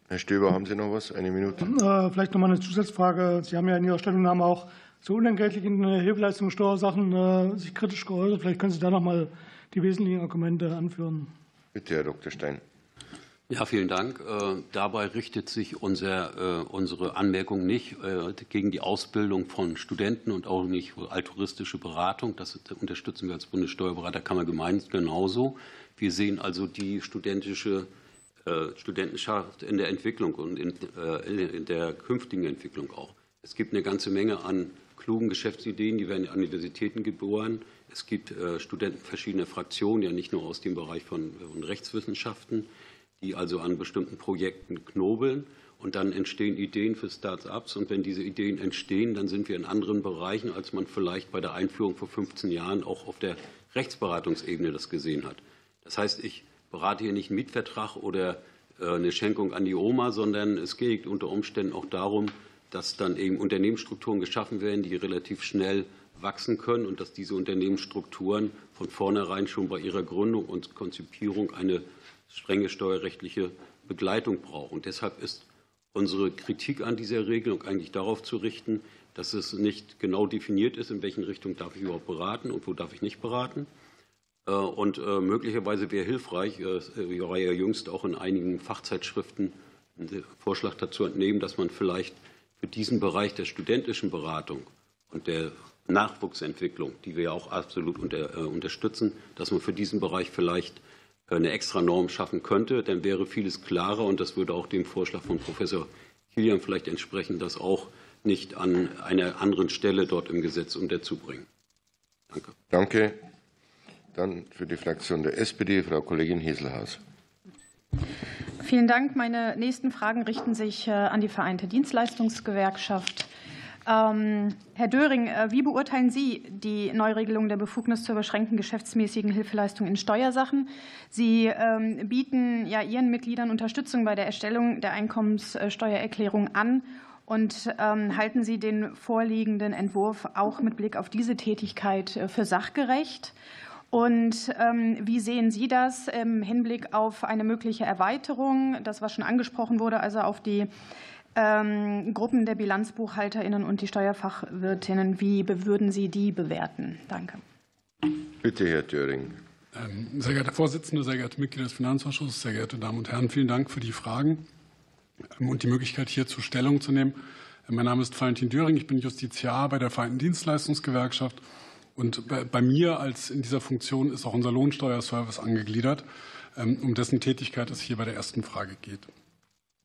Herr Stöber, haben Sie noch was? Eine Minute. Äh, vielleicht noch mal eine Zusatzfrage. Sie haben ja in Ihrer Stellungnahme auch zu unentgeltlichen Hilfeleistungssteuersachen äh, sich kritisch geäußert. Vielleicht können Sie da noch mal die wesentlichen Argumente anführen. Bitte, Herr Dr. Stein. Ja, vielen Dank. Äh, dabei richtet sich unser, äh, unsere Anmerkung nicht äh, gegen die Ausbildung von Studenten und auch nicht altruistische Beratung. Das unterstützen wir als Bundessteuerberaterkammer gemeinsam genauso. Wir sehen also die studentische Studentenschaft in der Entwicklung und in, in der künftigen Entwicklung auch. Es gibt eine ganze Menge an klugen Geschäftsideen, die werden an Universitäten geboren. Es gibt Studenten verschiedener Fraktionen, ja nicht nur aus dem Bereich von Rechtswissenschaften die also an bestimmten Projekten knobeln. Und dann entstehen Ideen für Start-ups. Und wenn diese Ideen entstehen, dann sind wir in anderen Bereichen, als man vielleicht bei der Einführung vor 15 Jahren auch auf der Rechtsberatungsebene das gesehen hat. Das heißt, ich berate hier nicht einen Mietvertrag oder eine Schenkung an die Oma, sondern es geht unter Umständen auch darum, dass dann eben Unternehmensstrukturen geschaffen werden, die relativ schnell wachsen können und dass diese Unternehmensstrukturen von vornherein schon bei ihrer Gründung und Konzipierung eine strenge steuerrechtliche Begleitung brauchen. Deshalb ist unsere Kritik an dieser Regelung eigentlich darauf zu richten, dass es nicht genau definiert ist, in welchen Richtung darf ich überhaupt beraten und wo darf ich nicht beraten. Äh, und äh, möglicherweise wäre hilfreich, äh, ich war ja jüngst auch in einigen Fachzeitschriften einen Vorschlag dazu entnehmen, dass man vielleicht für diesen Bereich der studentischen Beratung und der Nachwuchsentwicklung, die wir ja auch absolut unter, äh, unterstützen, dass man für diesen Bereich vielleicht eine extra Norm schaffen könnte. Dann wäre vieles klarer und das würde auch dem Vorschlag von Professor Kilian vielleicht entsprechen, das auch nicht an einer anderen Stelle dort im Gesetz unterzubringen. Danke. Danke. Dann für die Fraktion der SPD Frau Kollegin Heselhaus. Vielen Dank. Meine nächsten Fragen richten sich äh, an die Vereinte Dienstleistungsgewerkschaft. Ähm, Herr Döring, äh, wie beurteilen Sie die Neuregelung der Befugnis zur beschränkten geschäftsmäßigen Hilfeleistung in Steuersachen? Sie ähm, bieten ja Ihren Mitgliedern Unterstützung bei der Erstellung der Einkommenssteuererklärung an. Und ähm, halten Sie den vorliegenden Entwurf auch mit Blick auf diese Tätigkeit äh, für sachgerecht? Und wie sehen Sie das im Hinblick auf eine mögliche Erweiterung, das was schon angesprochen wurde, also auf die ähm, Gruppen der BilanzbuchhalterInnen und die Steuerfachwirtinnen, wie würden Sie die bewerten? Danke. Bitte, Herr Thüring. Ähm, sehr geehrter Herr Vorsitzender, sehr geehrte Mitglieder des Finanzausschusses, sehr geehrte Damen und Herren, vielen Dank für die Fragen ähm, und die Möglichkeit, hierzu Stellung zu nehmen. Mein Name ist Valentin Döring, ich bin Justiziar bei der Vereinten Dienstleistungsgewerkschaft. Und bei mir als in dieser Funktion ist auch unser Lohnsteuerservice angegliedert, um dessen Tätigkeit es hier bei der ersten Frage geht.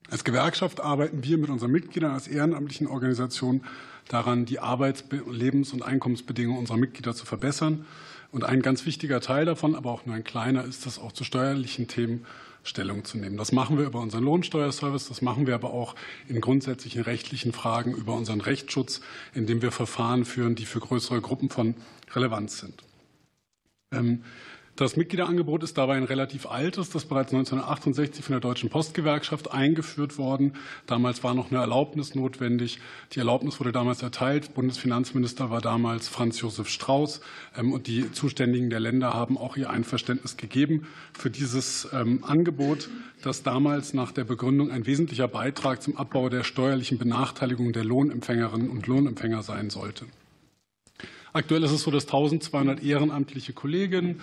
Als Gewerkschaft arbeiten wir mit unseren Mitgliedern als ehrenamtlichen Organisation daran, die Arbeits-, Lebens- und Einkommensbedingungen unserer Mitglieder zu verbessern. Und ein ganz wichtiger Teil davon, aber auch nur ein kleiner, ist es auch zu steuerlichen Themen Stellung zu nehmen. Das machen wir über unseren Lohnsteuerservice, das machen wir aber auch in grundsätzlichen rechtlichen Fragen über unseren Rechtsschutz, indem wir Verfahren führen, die für größere Gruppen von Relevanz sind. Ähm, das Mitgliederangebot ist dabei ein relativ altes, das bereits 1968 von der Deutschen Postgewerkschaft eingeführt worden. Damals war noch eine Erlaubnis notwendig. Die Erlaubnis wurde damals erteilt. Bundesfinanzminister war damals Franz Josef Strauß. Ähm, und die Zuständigen der Länder haben auch ihr Einverständnis gegeben für dieses ähm, Angebot, das damals nach der Begründung ein wesentlicher Beitrag zum Abbau der steuerlichen Benachteiligung der Lohnempfängerinnen und Lohnempfänger sein sollte. Aktuell ist es so, dass 1200 ehrenamtliche Kolleginnen,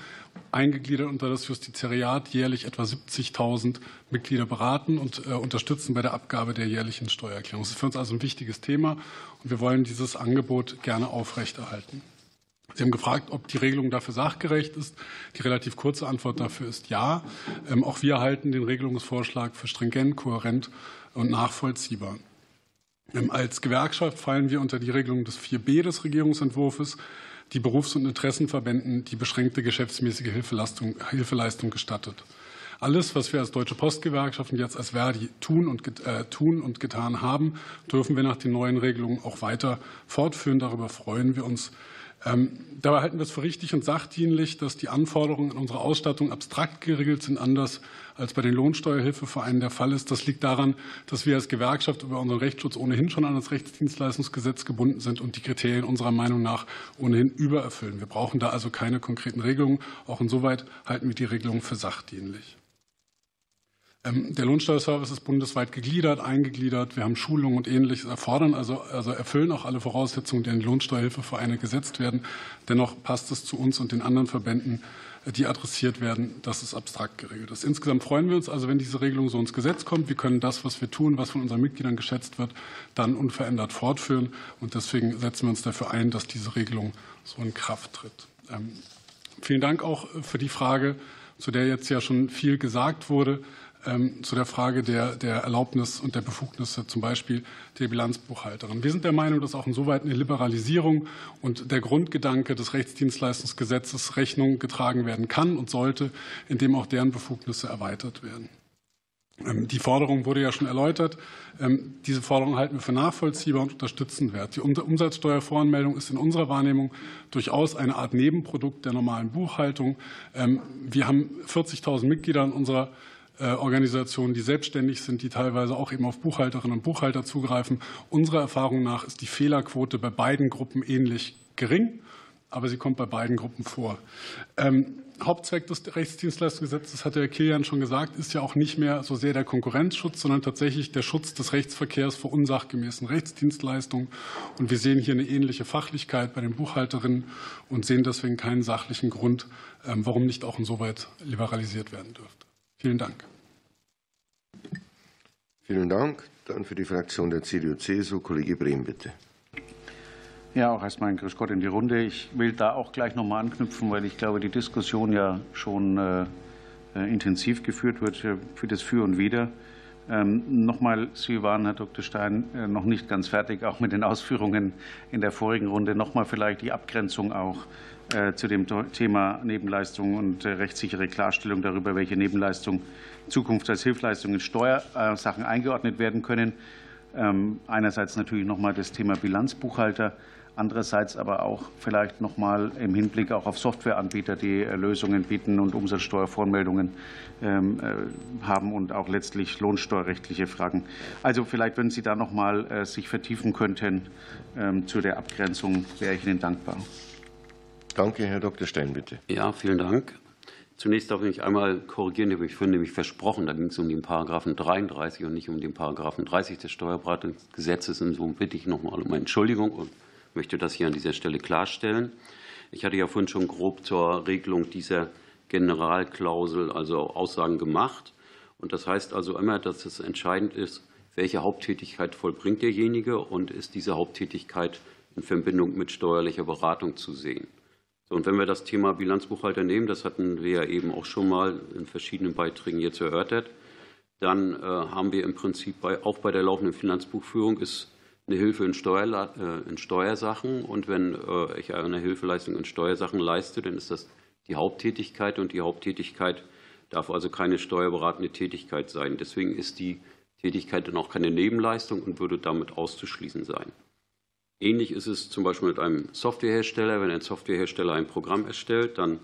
eingegliedert unter das Justizariat, jährlich etwa 70.000 Mitglieder beraten und äh, unterstützen bei der Abgabe der jährlichen Steuererklärung. Das ist für uns also ein wichtiges Thema und wir wollen dieses Angebot gerne aufrechterhalten. Sie haben gefragt, ob die Regelung dafür sachgerecht ist. Die relativ kurze Antwort dafür ist ja. Ähm, auch wir halten den Regelungsvorschlag für stringent, kohärent und nachvollziehbar. Ähm, als Gewerkschaft fallen wir unter die Regelung des 4b des Regierungsentwurfs, die Berufs- und Interessenverbänden die beschränkte geschäftsmäßige Hilfeleistung, gestattet. Alles, was wir als Deutsche Postgewerkschaften jetzt als Verdi tun und, äh, tun und getan haben, dürfen wir nach den neuen Regelungen auch weiter fortführen. Darüber freuen wir uns dabei halten wir es für richtig und sachdienlich, dass die Anforderungen an unsere Ausstattung abstrakt geregelt sind, anders als bei den Lohnsteuerhilfevereinen der Fall ist. Das liegt daran, dass wir als Gewerkschaft über unseren Rechtsschutz ohnehin schon an das Rechtsdienstleistungsgesetz gebunden sind und die Kriterien unserer Meinung nach ohnehin übererfüllen. Wir brauchen da also keine konkreten Regelungen. Auch insoweit halten wir die Regelung für sachdienlich. Ähm, der Lohnsteuerservice ist bundesweit gegliedert, eingegliedert. Wir haben Schulungen und Ähnliches erfordern, also, also erfüllen auch alle Voraussetzungen, die in Lohnsteuerhilfevereine gesetzt werden. Dennoch passt es zu uns und den anderen Verbänden, die adressiert werden, dass es abstrakt geregelt ist. Insgesamt freuen wir uns also, wenn diese Regelung so ins Gesetz kommt. Wir können das, was wir tun, was von unseren Mitgliedern geschätzt wird, dann unverändert fortführen. Und deswegen setzen wir uns dafür ein, dass diese Regelung so in Kraft tritt. Ähm, vielen Dank auch für die Frage, zu der jetzt ja schon viel gesagt wurde. Ähm, zu der Frage der, der Erlaubnis und der Befugnisse, zum Beispiel der Bilanzbuchhalterin. Wir sind der Meinung, dass auch insoweit eine Liberalisierung und der Grundgedanke des Rechtsdienstleistungsgesetzes Rechnung getragen werden kann und sollte, indem auch deren Befugnisse erweitert werden. Ähm, die Forderung wurde ja schon erläutert. Ähm, diese Forderung halten wir für nachvollziehbar und unterstützenswert. Die Umsatzsteuervoranmeldung ist in unserer Wahrnehmung durchaus eine Art Nebenprodukt der normalen Buchhaltung. Ähm, wir haben 40.000 Mitglieder in unserer äh, Organisation, die selbstständig sind, die teilweise auch eben auf Buchhalterinnen und Buchhalter zugreifen. Unserer Erfahrung nach ist die Fehlerquote bei beiden Gruppen ähnlich gering, aber sie kommt bei beiden Gruppen vor. Hauptzweck des Rechtsdienstleistungsgesetzes, hat Herr Kilian schon gesagt, ist ja auch nicht mehr so sehr der Konkurrenzschutz, sondern tatsächlich der Schutz des Rechtsverkehrs vor unsachgemäßen Rechtsdienstleistungen. Und wir sehen hier eine ähnliche Fachlichkeit bei den Buchhalterinnen und sehen deswegen keinen sachlichen Grund, ähm, warum nicht auch insoweit liberalisiert werden dürfte. Vielen Dank. Vielen Dank. Dann für die Fraktion der CDU-CSU Kollege Brehm, bitte. Ja, auch erstmal ein Grüß Gott in die Runde. Ich will da auch gleich noch mal anknüpfen, weil ich glaube, die Diskussion ja schon äh, äh intensiv geführt wird für das Für und Wider. Ähm, nochmal, Sie waren, Herr Dr. Stein, äh, noch nicht ganz fertig, auch mit den Ausführungen in der vorigen Runde. Nochmal vielleicht die Abgrenzung auch zu dem Thema Nebenleistung und rechtssichere Klarstellung darüber, welche Nebenleistungen Zukunft als Hilfsleistungen in Steuersachen eingeordnet werden können. Ähm, einerseits natürlich nochmal das Thema Bilanzbuchhalter andererseits aber auch vielleicht noch mal im Hinblick auch auf Softwareanbieter, die äh, Lösungen bieten und Umsatzsteuervoranmeldungen ähm, äh, haben und auch letztlich lohnsteuerrechtliche Fragen. Also vielleicht, wenn Sie da noch mal äh, sich vertiefen könnten ähm, zu der Abgrenzung, wäre ich Ihnen dankbar. Danke, Herr Dr. Stein, bitte. Ja, vielen Dank. Zunächst darf ich einmal korrigieren, ich finde nämlich versprochen, da ging es um den Paragraphen 33 und nicht um den Paragraphen 30 des Steuerberatungsgesetzes. Insofern bitte ich noch mal um Entschuldigung und möchte das hier an dieser Stelle klarstellen. Ich hatte ja vorhin schon grob zur Regelung dieser Generalklausel, also Aussagen gemacht. Und das heißt also immer, dass es entscheidend ist, welche Haupttätigkeit vollbringt derjenige und ist diese Haupttätigkeit in Verbindung mit steuerlicher Beratung zu sehen. Und wenn wir das Thema Bilanzbuchhalter nehmen, das hatten wir ja eben auch schon mal in verschiedenen Beiträgen jetzt erörtert, dann äh, haben wir im Prinzip bei, auch bei der laufenden Finanzbuchführung ist eine Hilfe in, Steuer, äh, in Steuersachen. Und wenn äh, ich eine Hilfeleistung in Steuersachen leiste, dann ist das die Haupttätigkeit. Und die Haupttätigkeit darf also keine steuerberatende Tätigkeit sein. Deswegen ist die Tätigkeit dann auch keine Nebenleistung und würde damit auszuschließen sein. Ähnlich ist es zum Beispiel mit einem Softwarehersteller. Wenn ein Softwarehersteller ein Programm erstellt, dann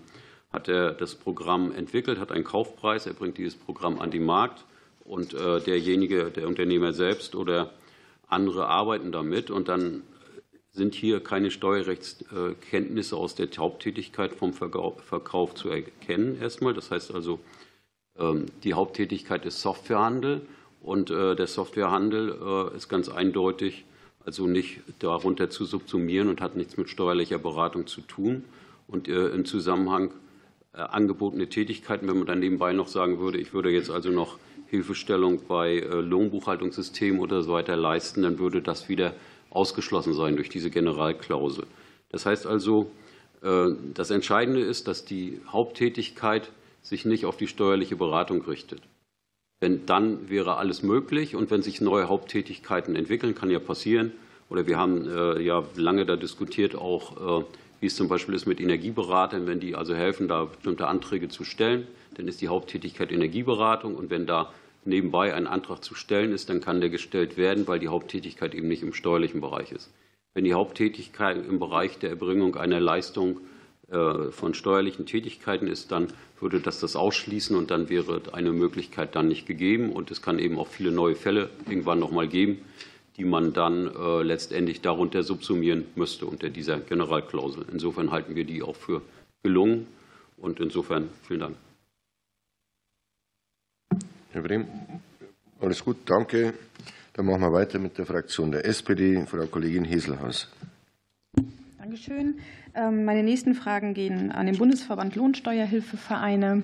hat er das Programm entwickelt, hat einen Kaufpreis, er bringt dieses Programm an den Markt und äh, derjenige, der Unternehmer selbst oder andere arbeiten damit und dann sind hier keine Steuerrechtskenntnisse aus der Haupttätigkeit vom Verkauf zu erkennen erstmal. Das heißt also, ähm, die Haupttätigkeit ist Softwarehandel und äh, der Softwarehandel äh, ist ganz eindeutig also nicht darunter zu subsumieren und hat nichts mit steuerlicher Beratung zu tun. Und äh, im Zusammenhang angebotene Tätigkeiten, wenn man dann nebenbei noch sagen würde, ich würde jetzt also noch Hilfestellung bei äh, Lohnbuchhaltungssystemen oder so weiter leisten, dann würde das wieder ausgeschlossen sein durch diese Generalklausel. Das heißt also, äh, das Entscheidende ist, dass die Haupttätigkeit sich nicht auf die steuerliche Beratung richtet. Denn dann wäre alles möglich und wenn sich neue Haupttätigkeiten entwickeln, kann ja passieren. Oder wir haben äh, ja lange da diskutiert, auch wie es zum Beispiel ist mit Energieberatern, wenn die also helfen, da bestimmte Anträge zu stellen, dann ist die Haupttätigkeit Energieberatung und wenn da nebenbei ein Antrag zu stellen ist, dann kann der gestellt werden, weil die Haupttätigkeit eben nicht im steuerlichen Bereich ist. Wenn die Haupttätigkeit im Bereich der Erbringung einer Leistung äh, von steuerlichen Tätigkeiten ist, dann würde das das ausschließen und dann wäre eine Möglichkeit dann nicht gegeben. Und es kann eben auch viele neue Fälle irgendwann noch mal geben, die man dann äh, letztendlich darunter subsumieren müsste unter dieser Generalklausel. Insofern halten wir die auch für gelungen. Und insofern vielen Dank. Herr Brehm, alles gut, danke. Dann machen wir weiter mit der Fraktion der SPD, Frau Kollegin Heselhaus. Dankeschön. Ähm, meine nächsten Fragen gehen an den Bundesverband Lohnsteuerhilfevereine.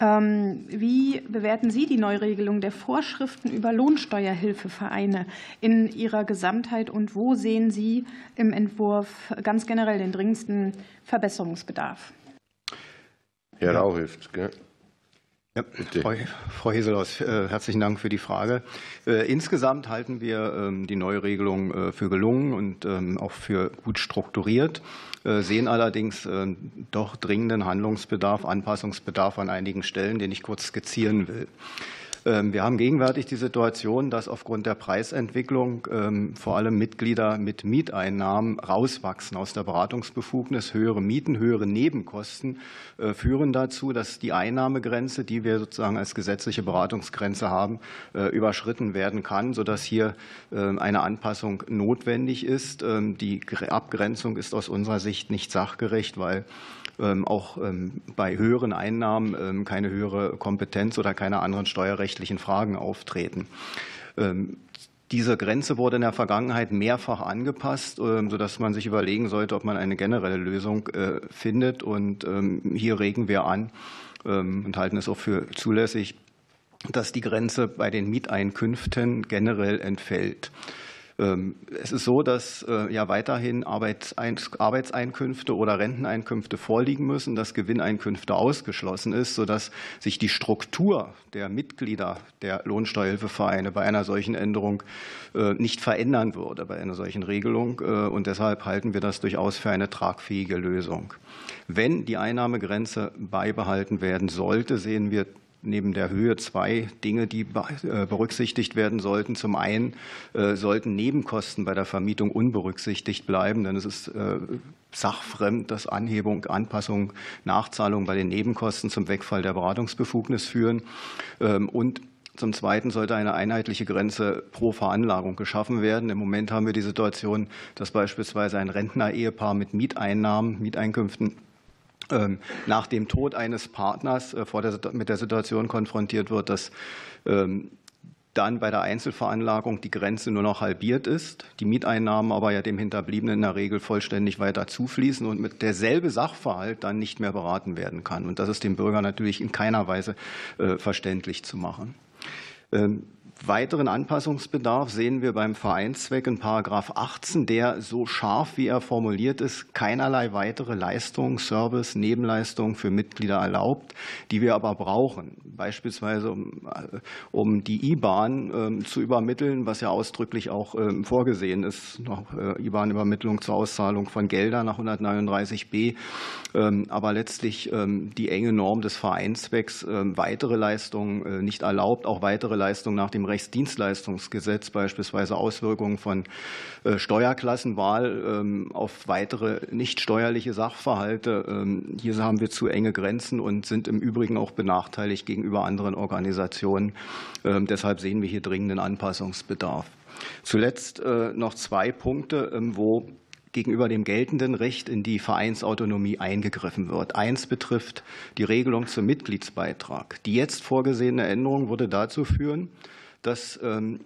Ähm, wie bewerten Sie die Neuregelung der Vorschriften über Lohnsteuerhilfevereine in ihrer Gesamtheit und wo sehen Sie im Entwurf ganz generell den dringendsten Verbesserungsbedarf? Herr Rauhilft? Ja, Frau, Frau Heselhaus, äh, herzlichen Dank für die Frage. Äh, insgesamt halten wir ähm, die neue Regelung äh, für gelungen und ähm, auch für gut strukturiert, sehen allerdings doch dringenden Handlungsbedarf, Anpassungsbedarf an einigen Stellen, den ich kurz skizzieren will. Ähm, wir haben gegenwärtig die Situation, dass aufgrund der Preisentwicklung ähm, vor allem Mitglieder mit Mieteinnahmen rauswachsen aus der Beratungsbefugnis. Höhere Mieten, höhere Nebenkosten äh, führen dazu, dass die Einnahmegrenze, die wir sozusagen als gesetzliche Beratungsgrenze haben, äh, überschritten werden kann, sodass hier ähm, eine Anpassung notwendig ist. Die Abgrenzung ist aus unserer Sicht nicht sachgerecht, weil auch bei höheren Einnahmen keine höhere Kompetenz oder keine anderen steuerrechtlichen Fragen auftreten. Diese Grenze wurde in der Vergangenheit mehrfach angepasst, sodass man sich überlegen sollte, ob man eine generelle Lösung äh, findet. Und hier regen wir an und halten es auch für zulässig, dass die Grenze bei den Mieteinkünften generell entfällt. Ähm, es ist so, dass äh, ja weiterhin Arbeitseinkünfte oder Renteneinkünfte vorliegen müssen, dass Gewinneinkünfte ausgeschlossen ist, sodass sich die Struktur der Mitglieder der Lohnsteuerhilfevereine bei einer solchen Änderung äh, nicht verändern würde, bei einer solchen Regelung. Äh, und deshalb halten wir das durchaus für eine tragfähige Lösung. Wenn die Einnahmegrenze beibehalten werden sollte, sehen wir neben der Höhe zwei Dinge, die äh, berücksichtigt werden sollten. Zum einen äh, sollten Nebenkosten bei der Vermietung unberücksichtigt bleiben, denn es ist äh, sachfremd, dass Anhebung, Anpassung, Nachzahlung bei den Nebenkosten zum Wegfall der Beratungsbefugnis führen. Ähm, und zum Zweiten sollte eine einheitliche Grenze pro Veranlagung geschaffen werden. Im Moment haben wir die Situation, dass beispielsweise ein Rentner-Ehepaar mit Mieteinnahmen, Mieteinkünften nach dem Tod eines Partners äh, mit der Situation konfrontiert wird, dass ähm, dann bei der Einzelveranlagung die Grenze nur noch halbiert ist, die Mieteinnahmen aber ja dem Hinterbliebenen in der Regel vollständig weiter zufließen und mit derselbe Sachverhalt dann nicht mehr beraten werden kann. Und das ist dem Bürger natürlich in keiner Weise äh, verständlich zu machen. Weiteren Anpassungsbedarf sehen wir beim Vereinszweck in Paragraph 18, der so scharf wie er formuliert ist, keinerlei weitere Leistung, Service, Nebenleistung für Mitglieder erlaubt, die wir aber brauchen, beispielsweise um, äh, um die IBAN ähm, zu übermitteln, was ja ausdrücklich auch ähm, vorgesehen ist, noch äh, IBAN-Übermittlung zur Auszahlung von Geldern nach 139b, ähm, aber letztlich die enge Norm des Vereinszwecks weitere Leistungen äh, nicht erlaubt, auch weitere Leistungen nach dem Rechtsdienstleistungsgesetz, beispielsweise Auswirkungen von äh, Steuerklassenwahl ähm, auf weitere nicht steuerliche Sachverhalte. Ähm, hier haben wir zu enge Grenzen und sind im Übrigen auch benachteiligt gegenüber anderen Organisationen. Ähm, deshalb sehen wir hier dringenden Anpassungsbedarf. Zuletzt äh, noch zwei Punkte, wo gegenüber dem geltenden Recht in die Vereinsautonomie eingegriffen wird. Eins betrifft die Regelung zum Mitgliedsbeitrag. Die jetzt vorgesehene Änderung würde dazu führen, dass ähm,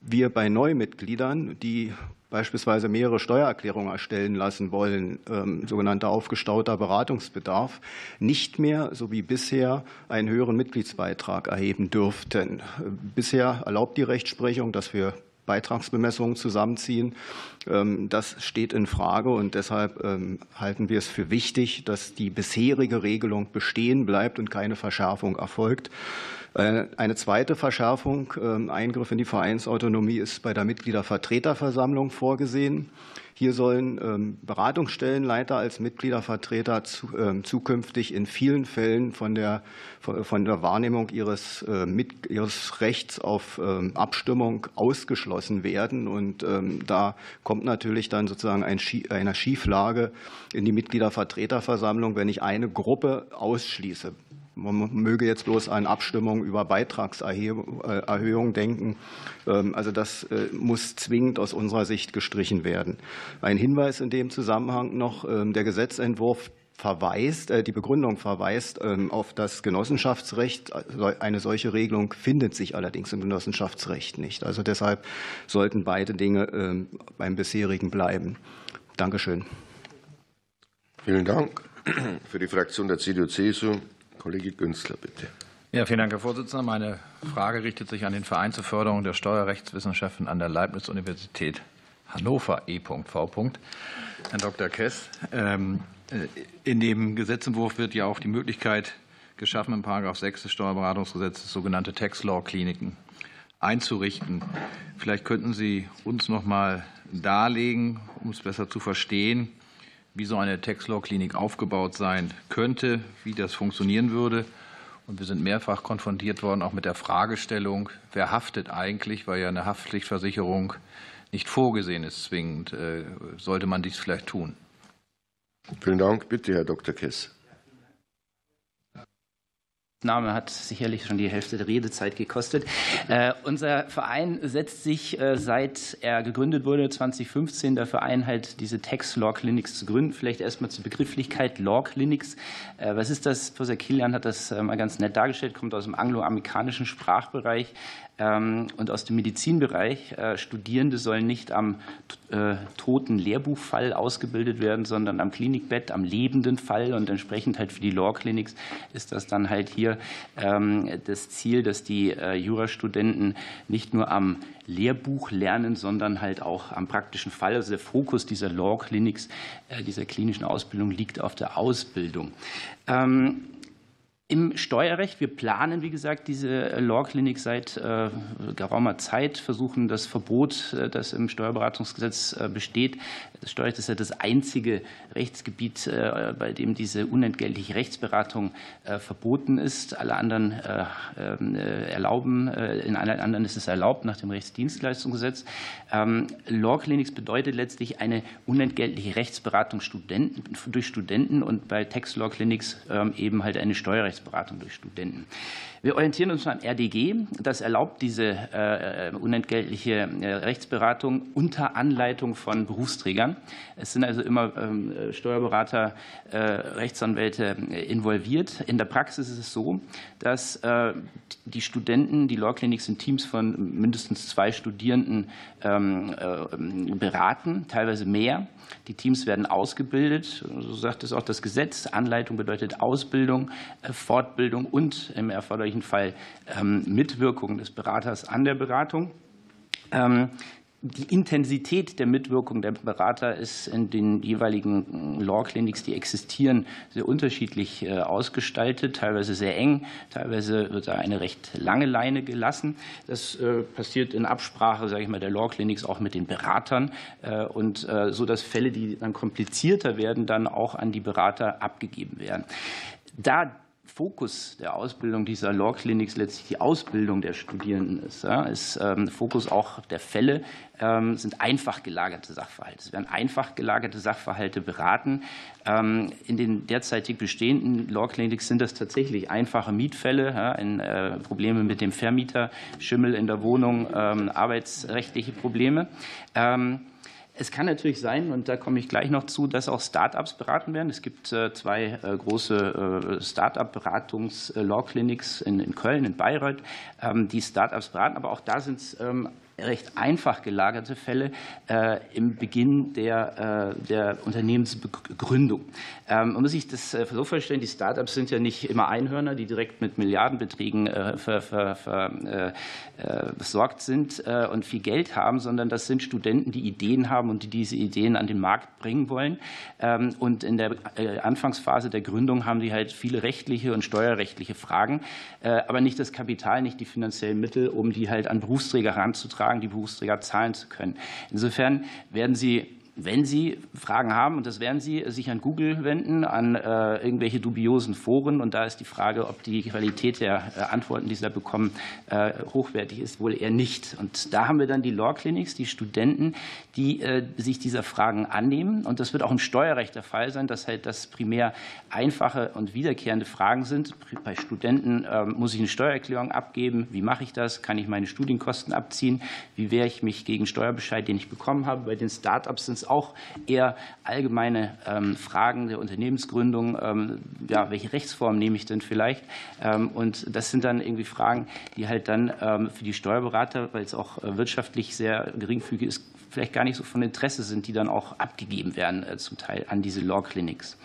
wir bei Neumitgliedern, die beispielsweise mehrere Steuererklärungen erstellen lassen wollen, ähm, sogenannter aufgestauter Beratungsbedarf, nicht mehr, so wie bisher, einen höheren Mitgliedsbeitrag erheben dürften. Bisher erlaubt die Rechtsprechung, dass wir Beitragsbemessungen zusammenziehen. Ähm, das steht in Frage und deshalb halten wir es für wichtig, dass die bisherige Regelung bestehen bleibt und keine Verschärfung erfolgt. Äh, eine zweite Verschärfung, ähm, Eingriff in die Vereinsautonomie, ist bei der Mitgliedervertreterversammlung vorgesehen. Hier sollen ähm, Beratungsstellenleiter als Mitgliedervertreter ähm, zukünftig in vielen Fällen von der, von der Wahrnehmung ihres, ihres Rechts auf Abstimmung ausgeschlossen werden. Und da kommt natürlich dann sozusagen ein, eine Schieflage in die Mitgliedervertreterversammlung, wenn ich eine Gruppe ausschließe. Man möge jetzt bloß an Abstimmung über Beitragserhöhung denken. Ähm, also das äh, muss zwingend aus unserer Sicht gestrichen werden. Ein Hinweis in dem Zusammenhang noch, ähm, der Gesetzentwurf verweist, äh, die Begründung verweist ähm, auf das Genossenschaftsrecht. Eine solche Regelung findet sich allerdings im Genossenschaftsrecht nicht. Also deshalb sollten beide Dinge beim bisherigen bleiben. Dankeschön. Vielen Dank. Für die Fraktion der CDU-CSU Kollege Günzler, bitte. Ja, vielen Dank, Herr Vorsitzender. Meine Frage richtet sich an den Verein zur Förderung der Steuerrechtswissenschaften an der Leibniz-Universität Hannover E.V. Herr Dr. Kess, ähm, äh, in dem Gesetzentwurf wird ja auch die Möglichkeit geschaffen, in § 6 des Steuerberatungsgesetzes sogenannte Tax-Law-Kliniken einzurichten. Vielleicht könnten Sie uns noch mal darlegen, um es besser zu verstehen, wie so eine Tax-Law-Klinik aufgebaut sein könnte, wie das funktionieren würde Und wir sind mehrfach konfrontiert worden, auch mit der Fragestellung, wer haftet eigentlich, weil ja eine Haftpflichtversicherung nicht vorgesehen ist zwingend. Äh, sollte man dies vielleicht tun? Vielen Dank. Bitte, Herr Dr. Kess. Name hat sicherlich schon die Hälfte der Redezeit gekostet. Äh, unser Verein setzt sich, äh, seit er gegründet wurde, 2015, dafür ein, halt diese Tax Law Clinics zu gründen. Vielleicht erstmal zur Begrifflichkeit Law Clinics. Äh, was ist das? Professor Kilian hat das äh, mal ganz nett dargestellt, kommt aus dem angloamerikanischen Sprachbereich. Ähm, und aus dem Medizinbereich. Äh, Studierende sollen nicht am äh, toten Lehrbuchfall ausgebildet werden, sondern am Klinikbett, am lebenden Fall. Und entsprechend halt für die Law Clinics ist das dann halt hier ähm, das Ziel, dass die äh, Jurastudenten nicht nur am Lehrbuch lernen, sondern halt auch am praktischen Fall. Also der Fokus dieser Law Clinics, dieser klinischen Ausbildung liegt auf der Ausbildung. Ähm, im Steuerrecht, wir planen, wie gesagt, diese Law Clinic seit äh, geraumer Zeit, versuchen das Verbot, äh, das im Steuerberatungsgesetz äh, besteht. Das Steuerrecht ist ja das einzige Rechtsgebiet, bei dem diese unentgeltliche Rechtsberatung verboten ist. Alle anderen ähm, erlauben, in allen anderen ist es erlaubt nach dem Rechtsdienstleistungsgesetz. Ähm, Law Clinics bedeutet letztlich eine unentgeltliche Rechtsberatung durch Studenten und bei Tax Law Clinics ähm, eben halt eine Steuerrechts Rechtsberatung durch Studenten. Wir orientieren uns am RDG. Das erlaubt diese äh, unentgeltliche äh, Rechtsberatung unter Anleitung von Berufsträgern. Es sind also immer ähm, Steuerberater, äh, Rechtsanwälte involviert. In der Praxis ist es so, dass die Studenten, die Law Clinics in Teams von mindestens zwei Studierenden ähm, beraten, teilweise mehr. Die Teams werden ausgebildet, so sagt es auch das Gesetz. Anleitung bedeutet Ausbildung, Fortbildung und im erforderlichen Fall ähm, Mitwirkung des Beraters an der Beratung. Ähm, die Intensität der Mitwirkung der Berater ist in den jeweiligen Law Clinics, die existieren, sehr unterschiedlich äh, ausgestaltet, teilweise sehr eng, teilweise wird da eine recht lange Leine gelassen. Das äh, passiert in Absprache, sage ich mal, der Law Clinics auch mit den Beratern äh, und so, dass Fälle, die dann komplizierter werden, dann auch an die Berater abgegeben werden. Da Fokus der Ausbildung dieser Law Clinics letztlich die Ausbildung der Studierenden ist. Ist ähm, Fokus auch der Fälle ähm, sind einfach gelagerte Sachverhalte. Es werden einfach gelagerte Sachverhalte beraten. Ähm, in den derzeitig bestehenden Law Clinics sind das tatsächlich einfache Mietfälle, äh, Probleme mit dem Vermieter, Schimmel in der Wohnung, arbeitsrechtliche Probleme. Es kann natürlich sein, und da komme ich gleich noch zu, dass auch Start-ups beraten werden. Es gibt äh, zwei äh, große äh, Start-up-Beratungs-Law-Clinics in Köln, in Bayreuth, ähm, die Start-ups beraten. Aber auch da sind es ähm, recht einfach gelagerte Fälle äh, im Beginn der, äh, der Unternehmensgründung. Ähm, man muss sich das äh, so vorstellen, die Startups sind ja nicht immer Einhörner, die direkt mit Milliardenbeträgen ver, ver, ver, besorgt sind und viel Geld haben, sondern das sind Studenten, die Ideen haben und die diese Ideen an den Markt bringen wollen. Ähm, und in der Anfangsphase der Gründung haben die halt viele rechtliche und steuerrechtliche Fragen, aber nicht das Kapital, nicht die finanziellen Mittel, um die halt an Berufsträger heranzutragen Fragen, die Berufsträger zahlen zu können. Insofern werden Sie wenn Sie Fragen haben, und das werden Sie, sich an Google wenden, an äh, irgendwelche dubiosen Foren. Und da ist die Frage, ob die Qualität der äh, Antworten, die Sie da bekommen, äh, hochwertig ist, wohl eher nicht. Und da haben wir dann die Law Clinics, die Studenten, die sich dieser Fragen annehmen. Und das wird auch im Steuerrecht der Fall sein, dass halt das primär einfache und wiederkehrende Fragen sind. Bei Studenten ähm, muss ich eine Steuererklärung abgeben. Wie mache ich das? Kann ich meine Studienkosten abziehen? Wie wehre ich mich gegen Steuerbescheid, den ich bekommen habe? Bei den Startups sind es auch eher allgemeine ähm, Fragen der Unternehmensgründung. Ähm, ja, welche Rechtsform nehme ich denn vielleicht? Ähm, und das sind dann irgendwie Fragen, die halt dann für die Steuerberater, weil es auch äh, wirtschaftlich sehr geringfügig ist, vielleicht gar nicht so von Interesse sind, die dann auch abgegeben werden, äh, zum Teil an diese Law Clinics.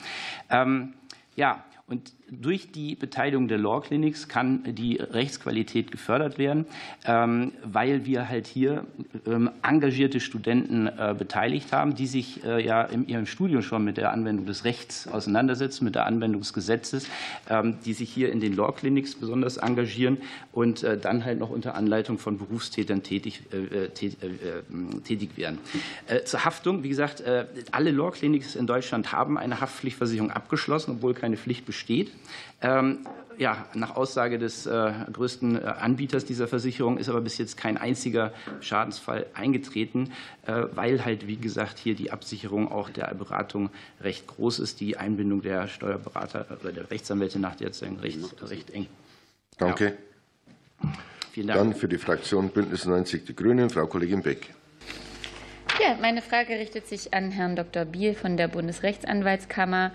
Ja, und durch die Beteiligung der Law Clinics kann die Rechtsqualität gefördert werden, ähm, weil wir halt hier ähm, engagierte Studenten äh, beteiligt haben, die sich äh, ja in ihrem Studium schon mit der Anwendung des Rechts auseinandersetzen, mit der Anwendung des Gesetzes, ähm, die sich hier in den Law Clinics besonders engagieren und äh, dann halt noch unter Anleitung von Berufstätern tätig, tätig werden. Zur Haftung, wie gesagt, alle Law Clinics in Deutschland haben eine Haftpflichtversicherung abgeschlossen, obwohl keine Pflicht besteht. Ähm, ja, nach Aussage des äh, größten äh, Anbieters dieser Versicherung ist aber bis jetzt kein einziger Schadensfall eingetreten, äh, weil halt, wie gesagt, hier die Absicherung auch der Beratung recht groß ist, die Einbindung der Steuerberater oder der Rechtsanwälte nach derzeit recht, recht eng. Danke. Ja. Vielen Dank. Dann für die Fraktion Bündnis 90 Die Grünen, Frau Kollegin Beck. Ja, meine Frage richtet sich an Herrn Dr. Biel von der Bundesrechtsanwaltskammer.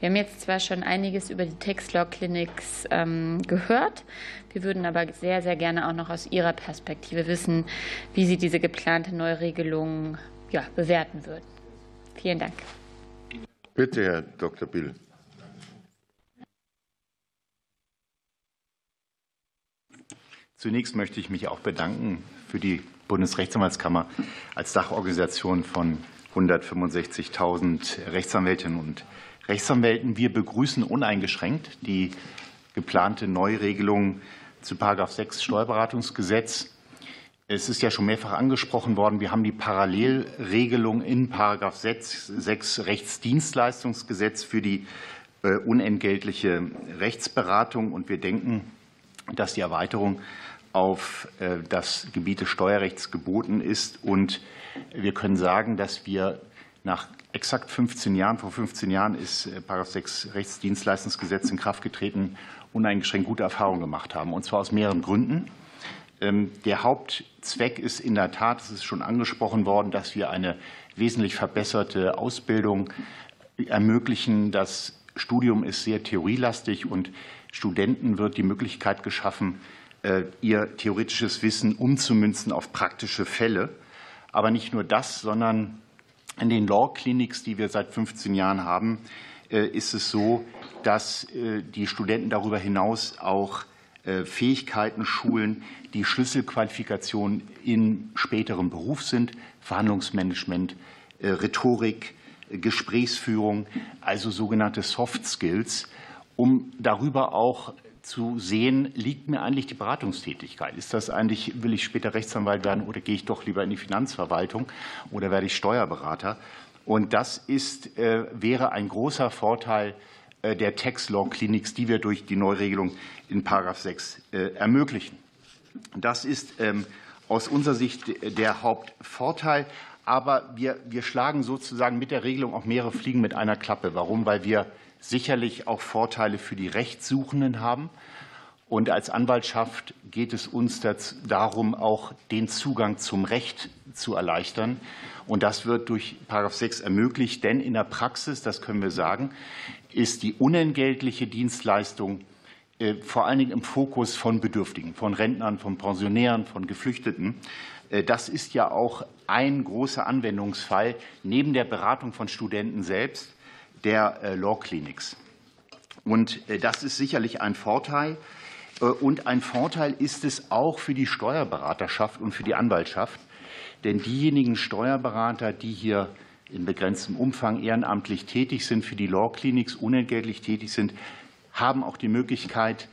Wir haben jetzt zwar schon einiges über die Textlaw Clinics ähm, gehört, wir würden aber sehr, sehr gerne auch noch aus Ihrer Perspektive wissen, wie Sie diese geplante Neuregelung ja, bewerten würden. Vielen Dank. Bitte, Herr Dr. Biel. Zunächst möchte ich mich auch bedanken für die Bundesrechtsanwaltskammer als Dachorganisation von 165.000 Rechtsanwältinnen und Rechtsanwälten. Wir begrüßen uneingeschränkt die geplante Neuregelung zu 6 Steuerberatungsgesetz. Es ist ja schon mehrfach angesprochen worden, wir haben die Parallelregelung in 6, 6 Rechtsdienstleistungsgesetz für die äh, unentgeltliche Rechtsberatung. Und wir denken, dass die Erweiterung auf äh, das Gebiet des Steuerrechts geboten ist. Und wir können sagen, dass wir nach exakt 15 Jahren, vor 15 Jahren ist äh, Paragraph 6 Rechtsdienstleistungsgesetz in Kraft getreten, uneingeschränkt gute Erfahrungen gemacht haben. Und zwar aus mehreren Gründen. Ähm, der Hauptzweck ist in der Tat, es ist schon angesprochen worden, dass wir eine wesentlich verbesserte Ausbildung ermöglichen. Das Studium ist sehr theorielastig und Studenten wird die Möglichkeit geschaffen, äh, ihr theoretisches Wissen umzumünzen auf praktische Fälle. Aber nicht nur das, sondern in den Law Clinics, die wir seit 15 Jahren haben, äh, ist es so, dass äh, die Studenten darüber hinaus auch Fähigkeiten schulen, die Schlüsselqualifikationen in späterem Beruf sind, Verhandlungsmanagement, Rhetorik, Gesprächsführung, also sogenannte Soft Skills, um darüber auch zu sehen, liegt mir eigentlich die Beratungstätigkeit? Ist das eigentlich, will ich später Rechtsanwalt werden oder gehe ich doch lieber in die Finanzverwaltung oder werde ich Steuerberater? Und das ist, äh, wäre ein großer Vorteil äh, der Tax Law Clinics, die wir durch die Neuregelung in Paragraph 6 äh, ermöglichen. Das ist ähm, aus unserer Sicht der Hauptvorteil. Aber wir, wir schlagen sozusagen mit der Regelung auch mehrere Fliegen mit einer Klappe. Warum? Weil wir sicherlich auch Vorteile für die Rechtssuchenden haben. Und als Anwaltschaft geht es uns darum, auch den Zugang zum Recht zu erleichtern. Und das wird durch § 6 ermöglicht, denn in der Praxis, das können wir sagen, ist die unentgeltliche Dienstleistung äh, vor allen Dingen im Fokus von Bedürftigen, von Rentnern, von Pensionären, von Geflüchteten. Äh, das ist ja auch ein großer Anwendungsfall neben der Beratung von Studenten selbst der äh, Law Clinics. Und äh, das ist sicherlich ein Vorteil. Äh, und ein Vorteil ist es auch für die Steuerberaterschaft und für die Anwaltschaft. Denn diejenigen Steuerberater, die hier in begrenztem Umfang ehrenamtlich tätig sind, für die Law Clinics unentgeltlich tätig sind, haben auch die Möglichkeit,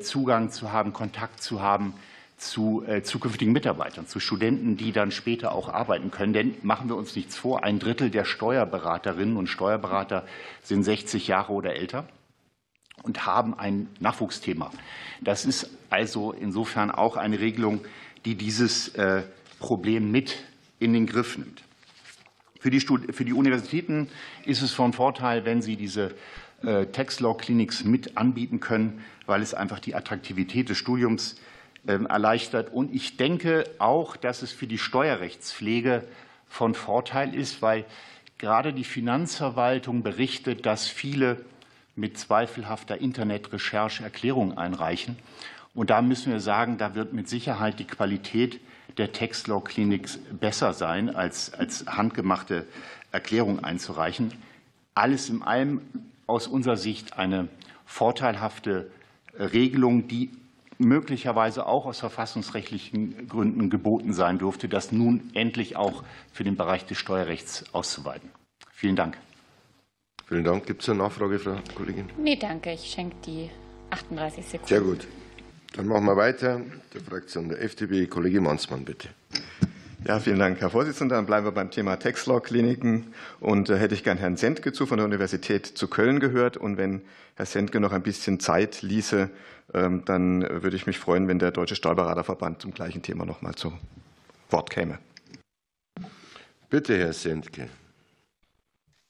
Zugang zu haben, Kontakt zu haben zu äh, zukünftigen Mitarbeitern, zu Studenten, die dann später auch arbeiten können. Denn machen wir uns nichts vor, ein Drittel der Steuerberaterinnen und Steuerberater sind 60 Jahre oder älter und haben ein Nachwuchsthema. Das ist also insofern auch eine Regelung, die dieses äh, Problem mit in den Griff nimmt. Für die, für die Universitäten ist es von Vorteil, wenn sie diese äh, Tax Law Clinics mit anbieten können, weil es einfach die Attraktivität des Studiums erleichtert. Und ich denke auch, dass es für die Steuerrechtspflege von Vorteil ist, weil gerade die Finanzverwaltung berichtet, dass viele mit zweifelhafter Internetrecherche Erklärungen einreichen. Und da müssen wir sagen, da wird mit Sicherheit die Qualität der Textlaw Clinics besser sein, als, als handgemachte Erklärungen einzureichen. Alles in allem aus unserer Sicht eine vorteilhafte Regelung, die möglicherweise auch aus verfassungsrechtlichen Gründen geboten sein dürfte, das nun endlich auch für den Bereich des Steuerrechts auszuweiten. Vielen Dank. Vielen Dank. Gibt es eine Nachfrage, Frau Kollegin? Nee, danke. Ich schenke die 38 Sekunden. Sehr gut. Dann machen wir weiter. Der Fraktion der FDP, Kollege Mansmann, bitte. Ja, vielen Dank, Herr Vorsitzender. Dann bleiben wir beim Thema Textlaw-Kliniken. Und äh, hätte ich gern Herrn Sendke zu von der Universität zu Köln gehört. Und wenn Herr Sendke noch ein bisschen Zeit ließe, dann würde ich mich freuen, wenn der Deutsche Steuerberaterverband zum gleichen Thema noch mal zu Wort käme. Bitte, Herr Sendke.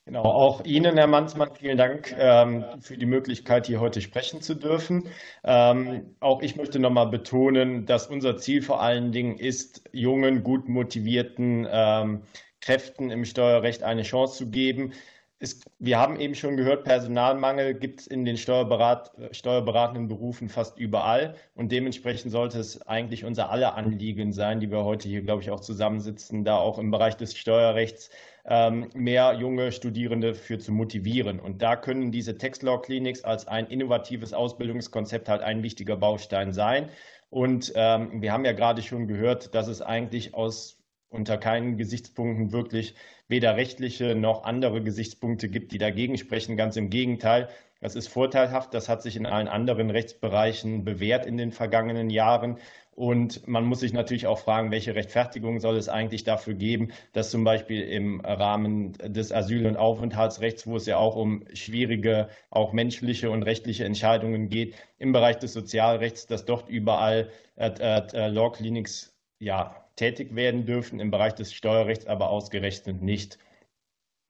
Genau, auch Ihnen, Herr Manzmann, vielen Dank ähm, für die Möglichkeit, hier heute sprechen zu dürfen. Ähm, auch ich möchte noch mal betonen, dass unser Ziel vor allen Dingen ist, jungen, gut motivierten ähm, Kräften im Steuerrecht eine Chance zu geben. Es, wir haben eben schon gehört, Personalmangel gibt es in den Steuerberat, steuerberatenden Berufen fast überall. Und dementsprechend sollte es eigentlich unser aller Anliegen sein, die wir heute hier, glaube ich, auch zusammensitzen, da auch im Bereich des Steuerrechts ähm, mehr junge Studierende für zu motivieren. Und da können diese Textlaw Clinics als ein innovatives Ausbildungskonzept halt ein wichtiger Baustein sein. Und ähm, wir haben ja gerade schon gehört, dass es eigentlich aus unter keinen Gesichtspunkten wirklich weder rechtliche noch andere Gesichtspunkte gibt, die dagegen sprechen. Ganz im Gegenteil. Das ist vorteilhaft. Das hat sich in allen anderen Rechtsbereichen bewährt in den vergangenen Jahren. Und man muss sich natürlich auch fragen, welche Rechtfertigung soll es eigentlich dafür geben, dass zum Beispiel im Rahmen des Asyl- und Aufenthaltsrechts, wo es ja auch um schwierige, auch menschliche und rechtliche Entscheidungen geht, im Bereich des Sozialrechts, dass dort überall äh, äh, Law Clinics ja, tätig werden dürfen, im Bereich des Steuerrechts aber ausgerechnet nicht.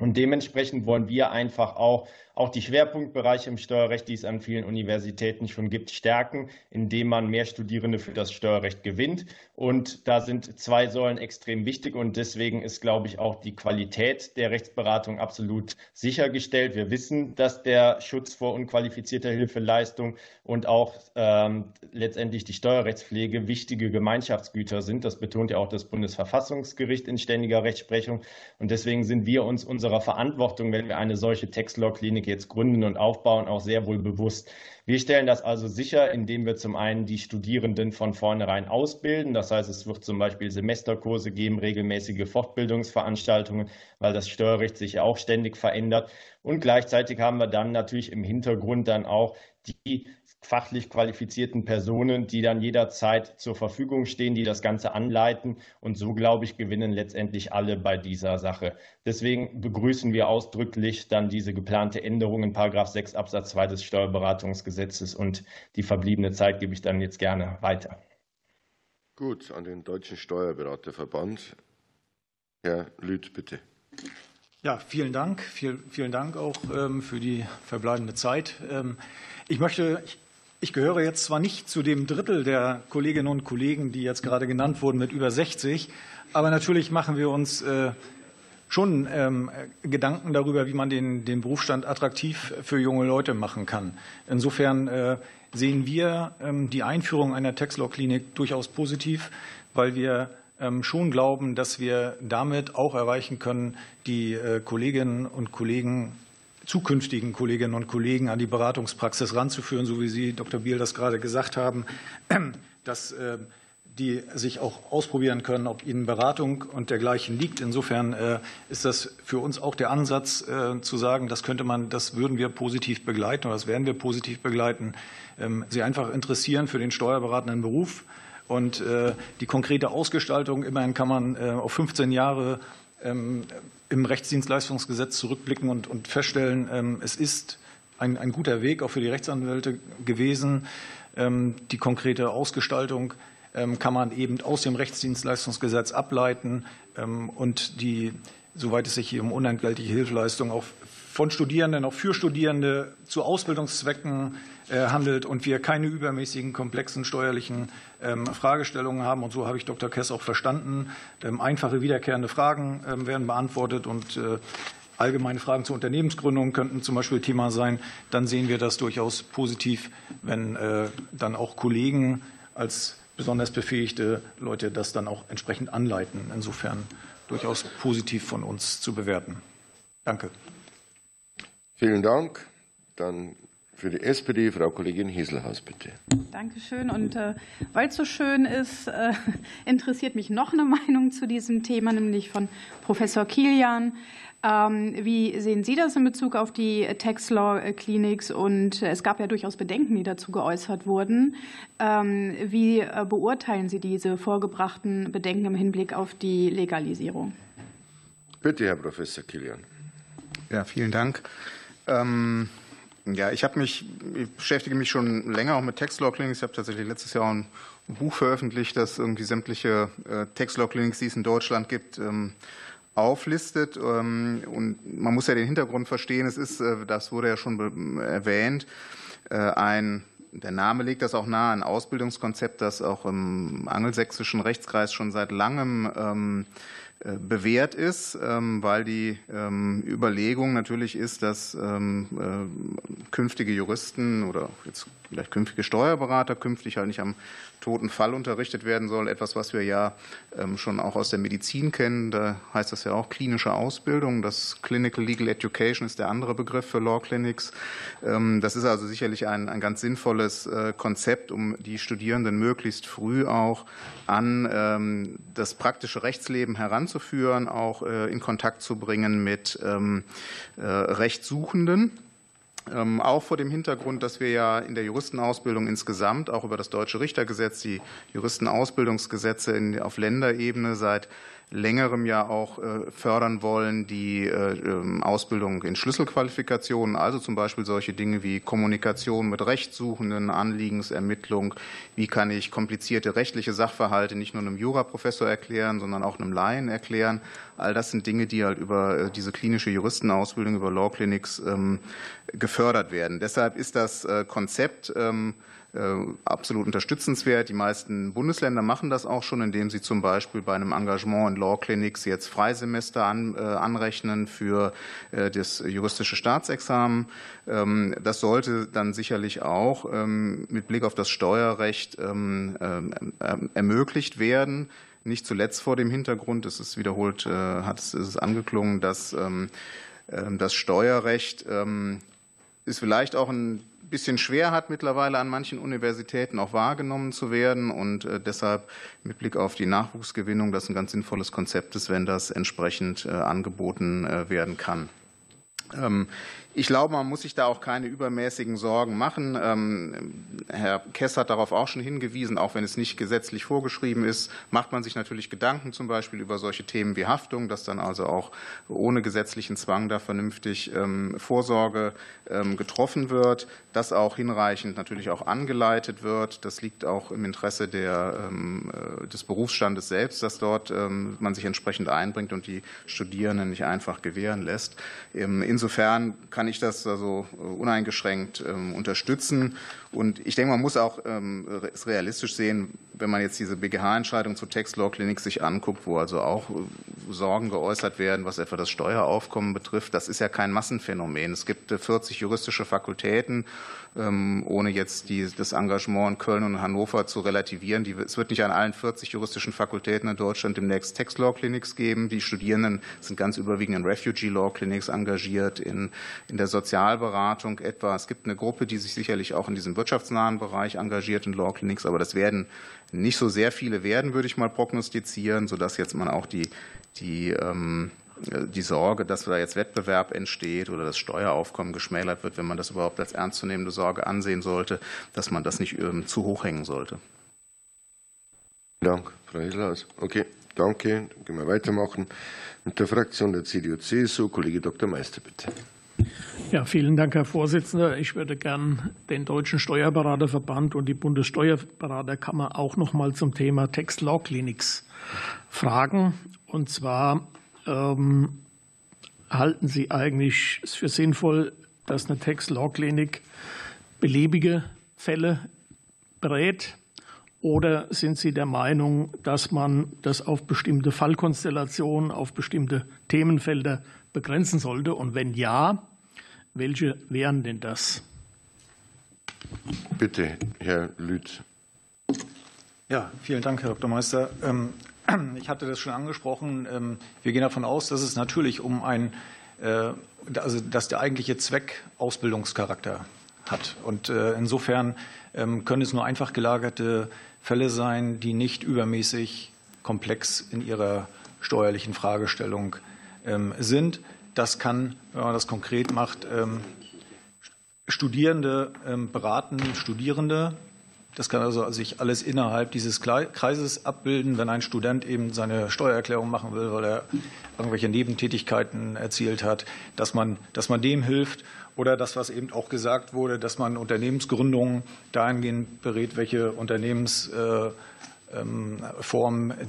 Und dementsprechend wollen wir einfach auch auch die Schwerpunktbereiche im Steuerrecht, die es an vielen Universitäten schon gibt, stärken, indem man mehr Studierende für das Steuerrecht gewinnt. Und da sind zwei Säulen extrem wichtig. Und deswegen ist, glaube ich, auch die Qualität der Rechtsberatung absolut sichergestellt. Wir wissen, dass der Schutz vor unqualifizierter Hilfeleistung und auch ähm, letztendlich die Steuerrechtspflege wichtige Gemeinschaftsgüter sind. Das betont ja auch das Bundesverfassungsgericht in ständiger Rechtsprechung. Und deswegen sind wir uns unserer Verantwortung, wenn wir eine solche Textlaw-Klinik jetzt gründen und aufbauen, auch sehr wohl bewusst. Wir stellen das also sicher, indem wir zum einen die Studierenden von vornherein ausbilden. Das heißt, es wird zum Beispiel Semesterkurse geben, regelmäßige Fortbildungsveranstaltungen, weil das Steuerrecht sich ja auch ständig verändert. Und gleichzeitig haben wir dann natürlich im Hintergrund dann auch die fachlich qualifizierten Personen, die dann jederzeit zur Verfügung stehen, die das Ganze anleiten. Und so, glaube ich, gewinnen letztendlich alle bei dieser Sache. Deswegen begrüßen wir ausdrücklich dann diese geplante Änderung in Paragraph 6 Absatz 2 des Steuerberatungsgesetzes. Und die verbliebene Zeit gebe ich dann jetzt gerne weiter. Gut, an den Deutschen Steuerberaterverband. Herr Lüth, bitte. Ja, vielen Dank. Vielen Dank auch ähm, für die verbleibende Zeit. Ähm, ich möchte, ich gehöre jetzt zwar nicht zu dem Drittel der Kolleginnen und Kollegen, die jetzt gerade genannt wurden, mit über 60, aber natürlich machen wir uns äh, schon ähm, Gedanken darüber, wie man den, den Berufsstand attraktiv für junge Leute machen kann. Insofern äh, sehen wir ähm, die Einführung einer Textlaw-Klinik durchaus positiv, weil wir ähm, schon glauben, dass wir damit auch erreichen können, die äh, Kolleginnen und Kollegen zukünftigen Kolleginnen und Kollegen an die Beratungspraxis ranzuführen, so wie Sie, Dr. Biel, das gerade gesagt haben, dass äh, die sich auch ausprobieren können, ob ihnen Beratung und dergleichen liegt. Insofern äh, ist das für uns auch der Ansatz äh, zu sagen, das könnte man, das würden wir positiv begleiten oder das werden wir positiv begleiten, ähm, sie einfach interessieren für den steuerberatenden Beruf. Und die konkrete Ausgestaltung, immerhin kann man auf 15 Jahre ähm, im Rechtsdienstleistungsgesetz zurückblicken und, und feststellen, ähm, es ist ein, ein, guter Weg auch für die Rechtsanwälte gewesen. Ähm, die konkrete Ausgestaltung ähm, kann man eben aus dem Rechtsdienstleistungsgesetz ableiten und die, soweit es sich hier um unentgeltliche Hilfeleistung auch von Studierenden, auch für Studierende zu Ausbildungszwecken äh, handelt und wir keine übermäßigen komplexen steuerlichen ähm, Fragestellungen haben. Und so habe ich Dr. Kess auch verstanden. Ähm, einfache wiederkehrende Fragen ähm, werden beantwortet und äh, allgemeine Fragen zur Unternehmensgründung könnten zum Beispiel Thema sein. Dann sehen wir das durchaus positiv, wenn äh, dann auch Kollegen als besonders befähigte Leute das dann auch entsprechend anleiten. Insofern durchaus positiv von uns zu bewerten. Danke. Vielen Dank. Dann Für die SPD Frau Kollegin Heselhaus, bitte. Dankeschön. Und äh, weil es so schön ist, äh, interessiert mich noch eine Meinung zu diesem Thema, nämlich von Professor Kilian. Ähm, wie sehen Sie das in Bezug auf die Tax Law Clinics? Und es gab ja durchaus Bedenken, die dazu geäußert wurden. Ähm, wie äh, beurteilen Sie diese vorgebrachten Bedenken im Hinblick auf die Legalisierung? Bitte, Herr Professor Kilian. Ja, vielen Dank. Ähm ja, ich habe mich, ich beschäftige mich schon länger auch mit Textlaw Clinics. Ich habe tatsächlich letztes Jahr ein Buch veröffentlicht, das irgendwie sämtliche äh, Textlaw Clinics, die es in Deutschland gibt, ähm, auflistet. Ähm, und man muss ja den Hintergrund verstehen. Es ist, äh, das wurde ja schon erwähnt, äh, ein der Name legt das auch nahe, ein Ausbildungskonzept, das auch im angelsächsischen Rechtskreis schon seit langem ähm, äh, bewährt ist, ähm, weil die ähm, Überlegung natürlich ist, dass ähm, äh, künftige Juristen oder jetzt vielleicht künftige Steuerberater künftig halt nicht am toten Fall unterrichtet werden soll. Etwas, was wir ja schon auch aus der Medizin kennen. Da heißt das ja auch klinische Ausbildung. Das Clinical Legal Education ist der andere Begriff für Law Clinics. Das ist also sicherlich ein, ein ganz sinnvolles äh, Konzept, um die Studierenden möglichst früh auch an das praktische Rechtsleben heranzuführen auch äh, in Kontakt zu bringen mit ähm, äh, Rechtssuchenden. Ähm, auch vor dem Hintergrund, dass wir ja in der Juristenausbildung insgesamt auch über das deutsche Richtergesetz, die Juristenausbildungsgesetze auf Länderebene seit längerem ja auch äh, fördern wollen, die äh, ähm, Ausbildung in Schlüsselqualifikationen, also zum Beispiel solche Dinge wie Kommunikation mit Rechtssuchenden, Anliegensermittlung, wie kann ich komplizierte rechtliche Sachverhalte nicht nur einem Juraprofessor erklären, sondern auch einem Laien erklären. All das sind Dinge, die halt über äh, diese klinische Juristenausbildung, über Law Clinics ähm, gefördert werden. Deshalb ist das Konzept ähm, äh, absolut unterstützenswert. Die meisten Bundesländer machen das auch schon, indem sie zum Beispiel bei einem Engagement in Law Clinics jetzt Freisemester an, äh, anrechnen für äh, das juristische Staatsexamen. Ähm, das sollte dann sicherlich auch ähm, mit Blick auf das Steuerrecht ähm, ermöglicht werden. Nicht zuletzt vor dem Hintergrund, es ist wiederholt, hat es ist angeklungen, dass das Steuerrecht ist vielleicht auch ein bisschen schwer hat, mittlerweile an manchen Universitäten auch wahrgenommen zu werden und äh, deshalb mit Blick auf die Nachwuchsgewinnung das ein ganz sinnvolles Konzept ist, wenn das entsprechend äh, angeboten äh, werden kann. Ähm, ich glaube, man muss sich da auch keine übermäßigen Sorgen machen. Ähm, Herr Kess hat darauf auch schon hingewiesen, auch wenn es nicht gesetzlich vorgeschrieben ist, macht man sich natürlich Gedanken zum Beispiel über solche Themen wie Haftung, dass dann also auch ohne gesetzlichen Zwang da vernünftig ähm, Vorsorge getroffen wird, dass auch hinreichend natürlich auch angeleitet wird. Das liegt auch im Interesse der, äh, des Berufsstandes selbst, dass dort man sich entsprechend einbringt und die Studierenden nicht einfach gewähren lässt. Insofern kann ich das also äh, uneingeschränkt ähm, unterstützen. Und ich denke, man muss auch ähm, es realistisch sehen, wenn man jetzt diese BGH-Entscheidung zu Tax Law Clinics sich anguckt, wo also auch äh, Sorgen geäußert werden, was etwa das Steueraufkommen betrifft. Das ist ja kein Massenphänomen. Es gibt 40 äh, juristische Fakultäten, ähm, ohne jetzt das Engagement in Köln und Hannover zu relativieren. Es wird nicht an allen 40 juristischen Fakultäten in Deutschland demnächst Tax Law Clinics geben. Die Studierenden sind ganz überwiegend in Refugee Law Clinics engagiert, in, in der Sozialberatung etwa. Es gibt eine Gruppe, die sich sicherlich auch in diesem wirtschaftsnahen Bereich engagiert in Law Clinics, aber das werden nicht so sehr viele werden, würde ich mal prognostizieren, sodass jetzt man auch die, die ähm, die Sorge, dass da jetzt Wettbewerb entsteht oder das Steueraufkommen geschmälert wird, wenn man das überhaupt als ernstzunehmende Sorge ansehen sollte, dass man das nicht ähm, zu hoch hängen sollte. Dank, Frau Heslaus. Okay, danke. Dann können wir weitermachen. Mit der Fraktion der CDU-CSU, Kollege Dr. Meister, bitte. Ja, vielen Dank, Herr Vorsitzender. Ich würde gern den Deutschen Steuerberaterverband und die Bundessteuerberaterkammer auch noch mal zum Thema Tax Law Clinics fragen. Und zwar ähm, halten Sie eigentlich es für sinnvoll, dass eine Tax Law Clinic beliebige Fälle berät? Oder sind Sie der Meinung, dass man das auf bestimmte Fallkonstellationen, auf bestimmte Themenfelder begrenzen sollte? Und wenn ja, welche wären denn das? Bitte, Herr Lüth. Ja, vielen Dank, Herr Dr. Meister. Ähm, ich hatte das schon angesprochen. Ähm, wir gehen davon aus, dass es natürlich um ein, äh, also dass der eigentliche Zweck Ausbildungscharakter hat. Und insofern ähm, können es nur einfach gelagerte Fälle sein, die nicht übermäßig komplex in ihrer steuerlichen Fragestellung ähm, sind. Das kann, wenn man das konkret macht, ähm, Studierende beraten, Studierende. Das kann also sich alles innerhalb dieses Kreises abbilden, wenn ein Student eben seine Steuererklärung machen will, weil er irgendwelche Nebentätigkeiten erzielt hat, dass man, dass man dem hilft oder das, was eben auch gesagt wurde, dass man Unternehmensgründungen dahingehend berät, welche Unternehmensform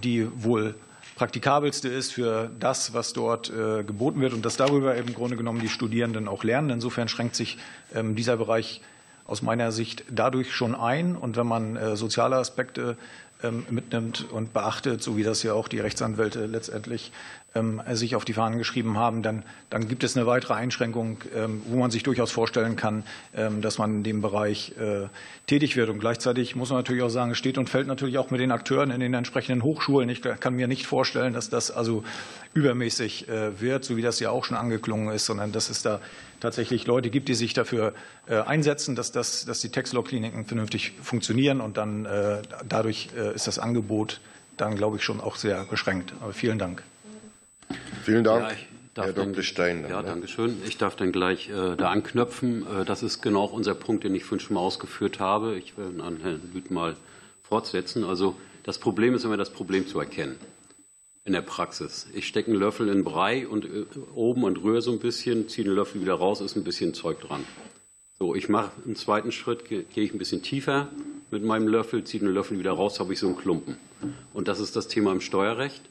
die wohl praktikabelste ist für das, was dort äh, geboten wird und dass darüber im Grunde genommen die Studierenden auch lernen. Insofern schränkt sich ähm, dieser Bereich aus meiner Sicht dadurch schon ein. Und wenn man äh, soziale Aspekte ähm, mitnimmt und beachtet, so wie das ja auch die Rechtsanwälte letztendlich ähm, sich auf die Fahnen geschrieben haben, dann, dann gibt es eine weitere Einschränkung, ähm, wo man sich durchaus vorstellen kann, ähm, dass man in dem Bereich äh, tätig wird. Und gleichzeitig muss man natürlich auch sagen, es steht und fällt natürlich auch mit den Akteuren in den entsprechenden Hochschulen. Ich kann mir nicht vorstellen, dass das also übermäßig äh, wird, so wie das ja auch schon angeklungen ist, sondern dass es da tatsächlich Leute gibt, die sich dafür äh, einsetzen, dass, das, dass die Textlaw-Kliniken vernünftig funktionieren. Und dann dadurch ist das Angebot dann, glaube ich, schon auch sehr beschränkt. Aber vielen Dank. Vielen Dank. Ja, Herr Dr. Stein. Dann, ja, danke schön. Ich darf dann gleich äh, da anknöpfen. Äh, das ist genau auch unser Punkt, den ich vorhin schon mal ausgeführt habe. Ich will an Herrn Lüth mal fortsetzen. Also das Problem ist immer das Problem zu erkennen in der Praxis. Ich stecke einen Löffel in Brei und äh, oben und rühre so ein bisschen, ziehe den Löffel wieder raus, ist ein bisschen Zeug dran. So, ich mache einen zweiten Schritt, gehe ich ein bisschen tiefer mit meinem Löffel, ziehe den Löffel wieder raus, habe ich so einen Klumpen. Und das ist das Thema im Steuerrecht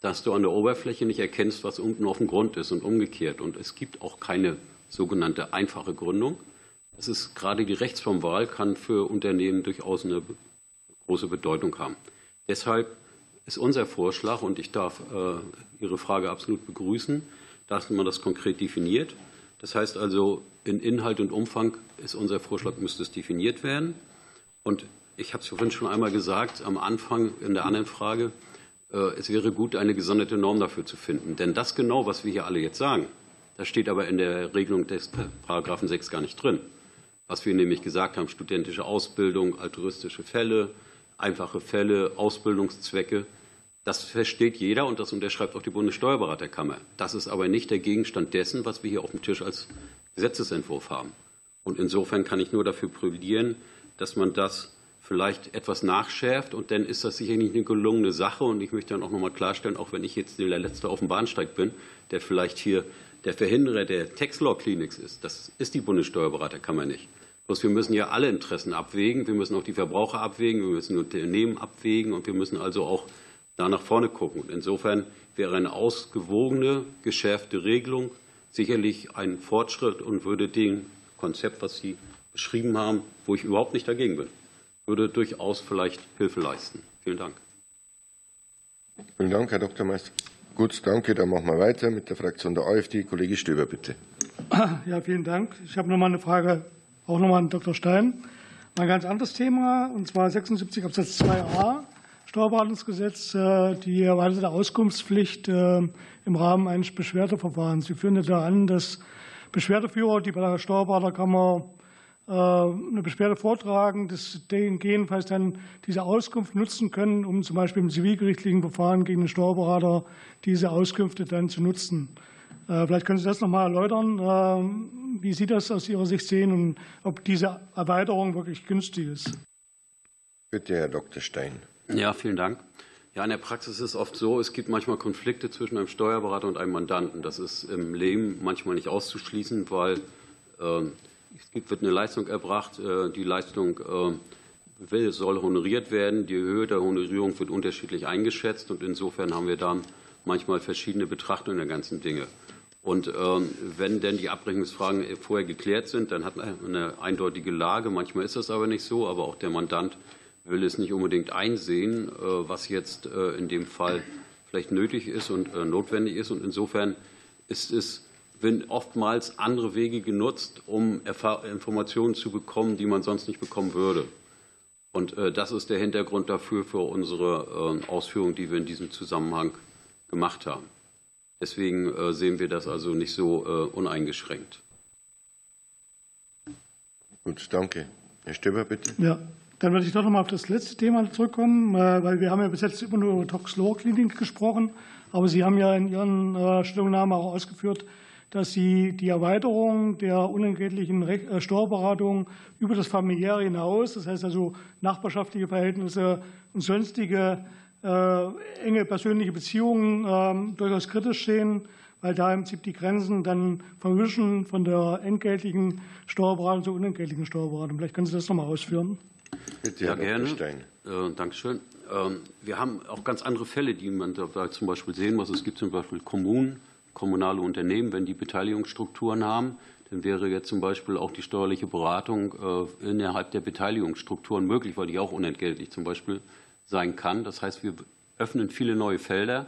dass du an der Oberfläche nicht erkennst, was unten auf dem Grund ist und umgekehrt. Und es gibt auch keine sogenannte einfache Gründung. Das ist gerade die Rechtsformwahl kann für Unternehmen durchaus eine große Bedeutung haben. Deshalb ist unser Vorschlag, und ich darf äh, Ihre Frage absolut begrüßen, dass man das konkret definiert. Das heißt also, in Inhalt und Umfang ist unser Vorschlag, müsste es definiert werden. Und ich habe es vorhin schon einmal gesagt, am Anfang in der anderen Frage, es wäre gut, eine gesonderte Norm dafür zu finden. Denn das genau, was wir hier alle jetzt sagen, das steht aber in der Regelung des Paragraphen 6 gar nicht drin. Was wir nämlich gesagt haben, studentische Ausbildung, altruistische Fälle, einfache Fälle, Ausbildungszwecke, das versteht jeder und das unterschreibt auch die Bundessteuerberaterkammer. Das ist aber nicht der Gegenstand dessen, was wir hier auf dem Tisch als Gesetzesentwurf haben. Und insofern kann ich nur dafür plädieren, dass man das vielleicht etwas nachschärft und dann ist das sicherlich eine gelungene Sache. Und ich möchte dann auch noch mal klarstellen, auch wenn ich jetzt der Letzte auf dem Bahnsteig bin, der vielleicht hier der Verhinderer der Tax-Law-Clinics ist. Das ist die Bundessteuerberaterkammer nicht. Bloß wir müssen ja alle Interessen abwägen. Wir müssen auch die Verbraucher abwägen, wir müssen Unternehmen abwägen und wir müssen also auch da nach vorne gucken. Und insofern wäre eine ausgewogene, geschärfte Regelung sicherlich ein Fortschritt und würde dem Konzept, was Sie beschrieben haben, wo ich überhaupt nicht dagegen bin, würde durchaus vielleicht Hilfe leisten. Vielen Dank. Vielen Dank, Herr Dr. Meister. Gut, danke. Dann machen wir weiter mit der Fraktion der AfD. Kollege Stöber, bitte. Ja, vielen Dank. Ich habe noch mal eine Frage, auch noch mal an Dr. Stein. Ein ganz anderes Thema, und zwar 76 Absatz 2a Steuerberatungsgesetz, äh, die erweiterte Auskunftspflicht äh, im Rahmen eines Beschwerdeverfahrens. Sie führen da an, dass Beschwerdeführer, die bei der Steuerberaterkammer eine Beschwerde vortragen, dass gegebenenfalls dann diese Auskunft nutzen können, um zum Beispiel im zivilgerichtlichen Verfahren gegen den Steuerberater diese Auskünfte dann zu nutzen. Äh, vielleicht können Sie das noch mal erläutern, äh, wie Sie das aus Ihrer Sicht sehen und ob diese Erweiterung wirklich günstig ist. Bitte, Herr Dr. Stein. Ja, vielen Dank. Ja, in der Praxis ist es oft so, es gibt manchmal Konflikte zwischen einem Steuerberater und einem Mandanten. Das ist im Leben manchmal nicht auszuschließen, weil ähm, es wird eine Leistung erbracht, äh, die Leistung äh, soll honoriert werden. Die Höhe der Honorierung wird unterschiedlich eingeschätzt und insofern haben wir dann manchmal verschiedene Betrachtungen der ganzen Dinge. Und ähm, wenn denn die Abrechnungsfragen vorher geklärt sind, dann hat man eine eindeutige Lage. Manchmal ist das aber nicht so, aber auch der Mandant will es nicht unbedingt einsehen, äh, was jetzt in dem Fall vielleicht nötig ist und notwendig ist. Und insofern ist es werden oftmals andere Wege genutzt, um Informationen zu bekommen, die man sonst nicht bekommen würde. Und äh, das ist der Hintergrund dafür für unsere äh, Ausführungen, die wir in diesem Zusammenhang gemacht haben. Deswegen äh, sehen wir das also nicht so uneingeschränkt. Gut, danke. Herr Stöber, bitte. Ja, dann würde ich doch noch mal auf das letzte Thema zurückkommen, weil wir haben ja bis jetzt immer nur über Toxlor-Klinik gesprochen, aber Sie haben ja in Ihren Stellungnahmen auch ausgeführt, dass Sie die Erweiterung der unentgeltlichen äh, Steuerberatung über das familiäre hinaus, das heißt also nachbarschaftliche Verhältnisse und sonstige enge persönliche Beziehungen, ähm, durchaus kritisch sehen, weil da im Prinzip die Grenzen dann verwischen von der entgeltlichen Steuerberatung zur unentgeltlichen Steuerberatung. Vielleicht können Sie das noch mal ausführen. Bitte, ja, gerne. Äh, Dankeschön. Ähm, wir haben auch ganz andere Fälle, die man da zum Beispiel sehen muss. Es gibt zum Beispiel Kommunen, kommunale Unternehmen, wenn die Beteiligungsstrukturen haben, dann wäre jetzt zum Beispiel auch die steuerliche Beratung äh, innerhalb der Beteiligungsstrukturen möglich, weil die auch unentgeltlich zum Beispiel sein kann. Das heißt, wir öffnen viele neue Felder,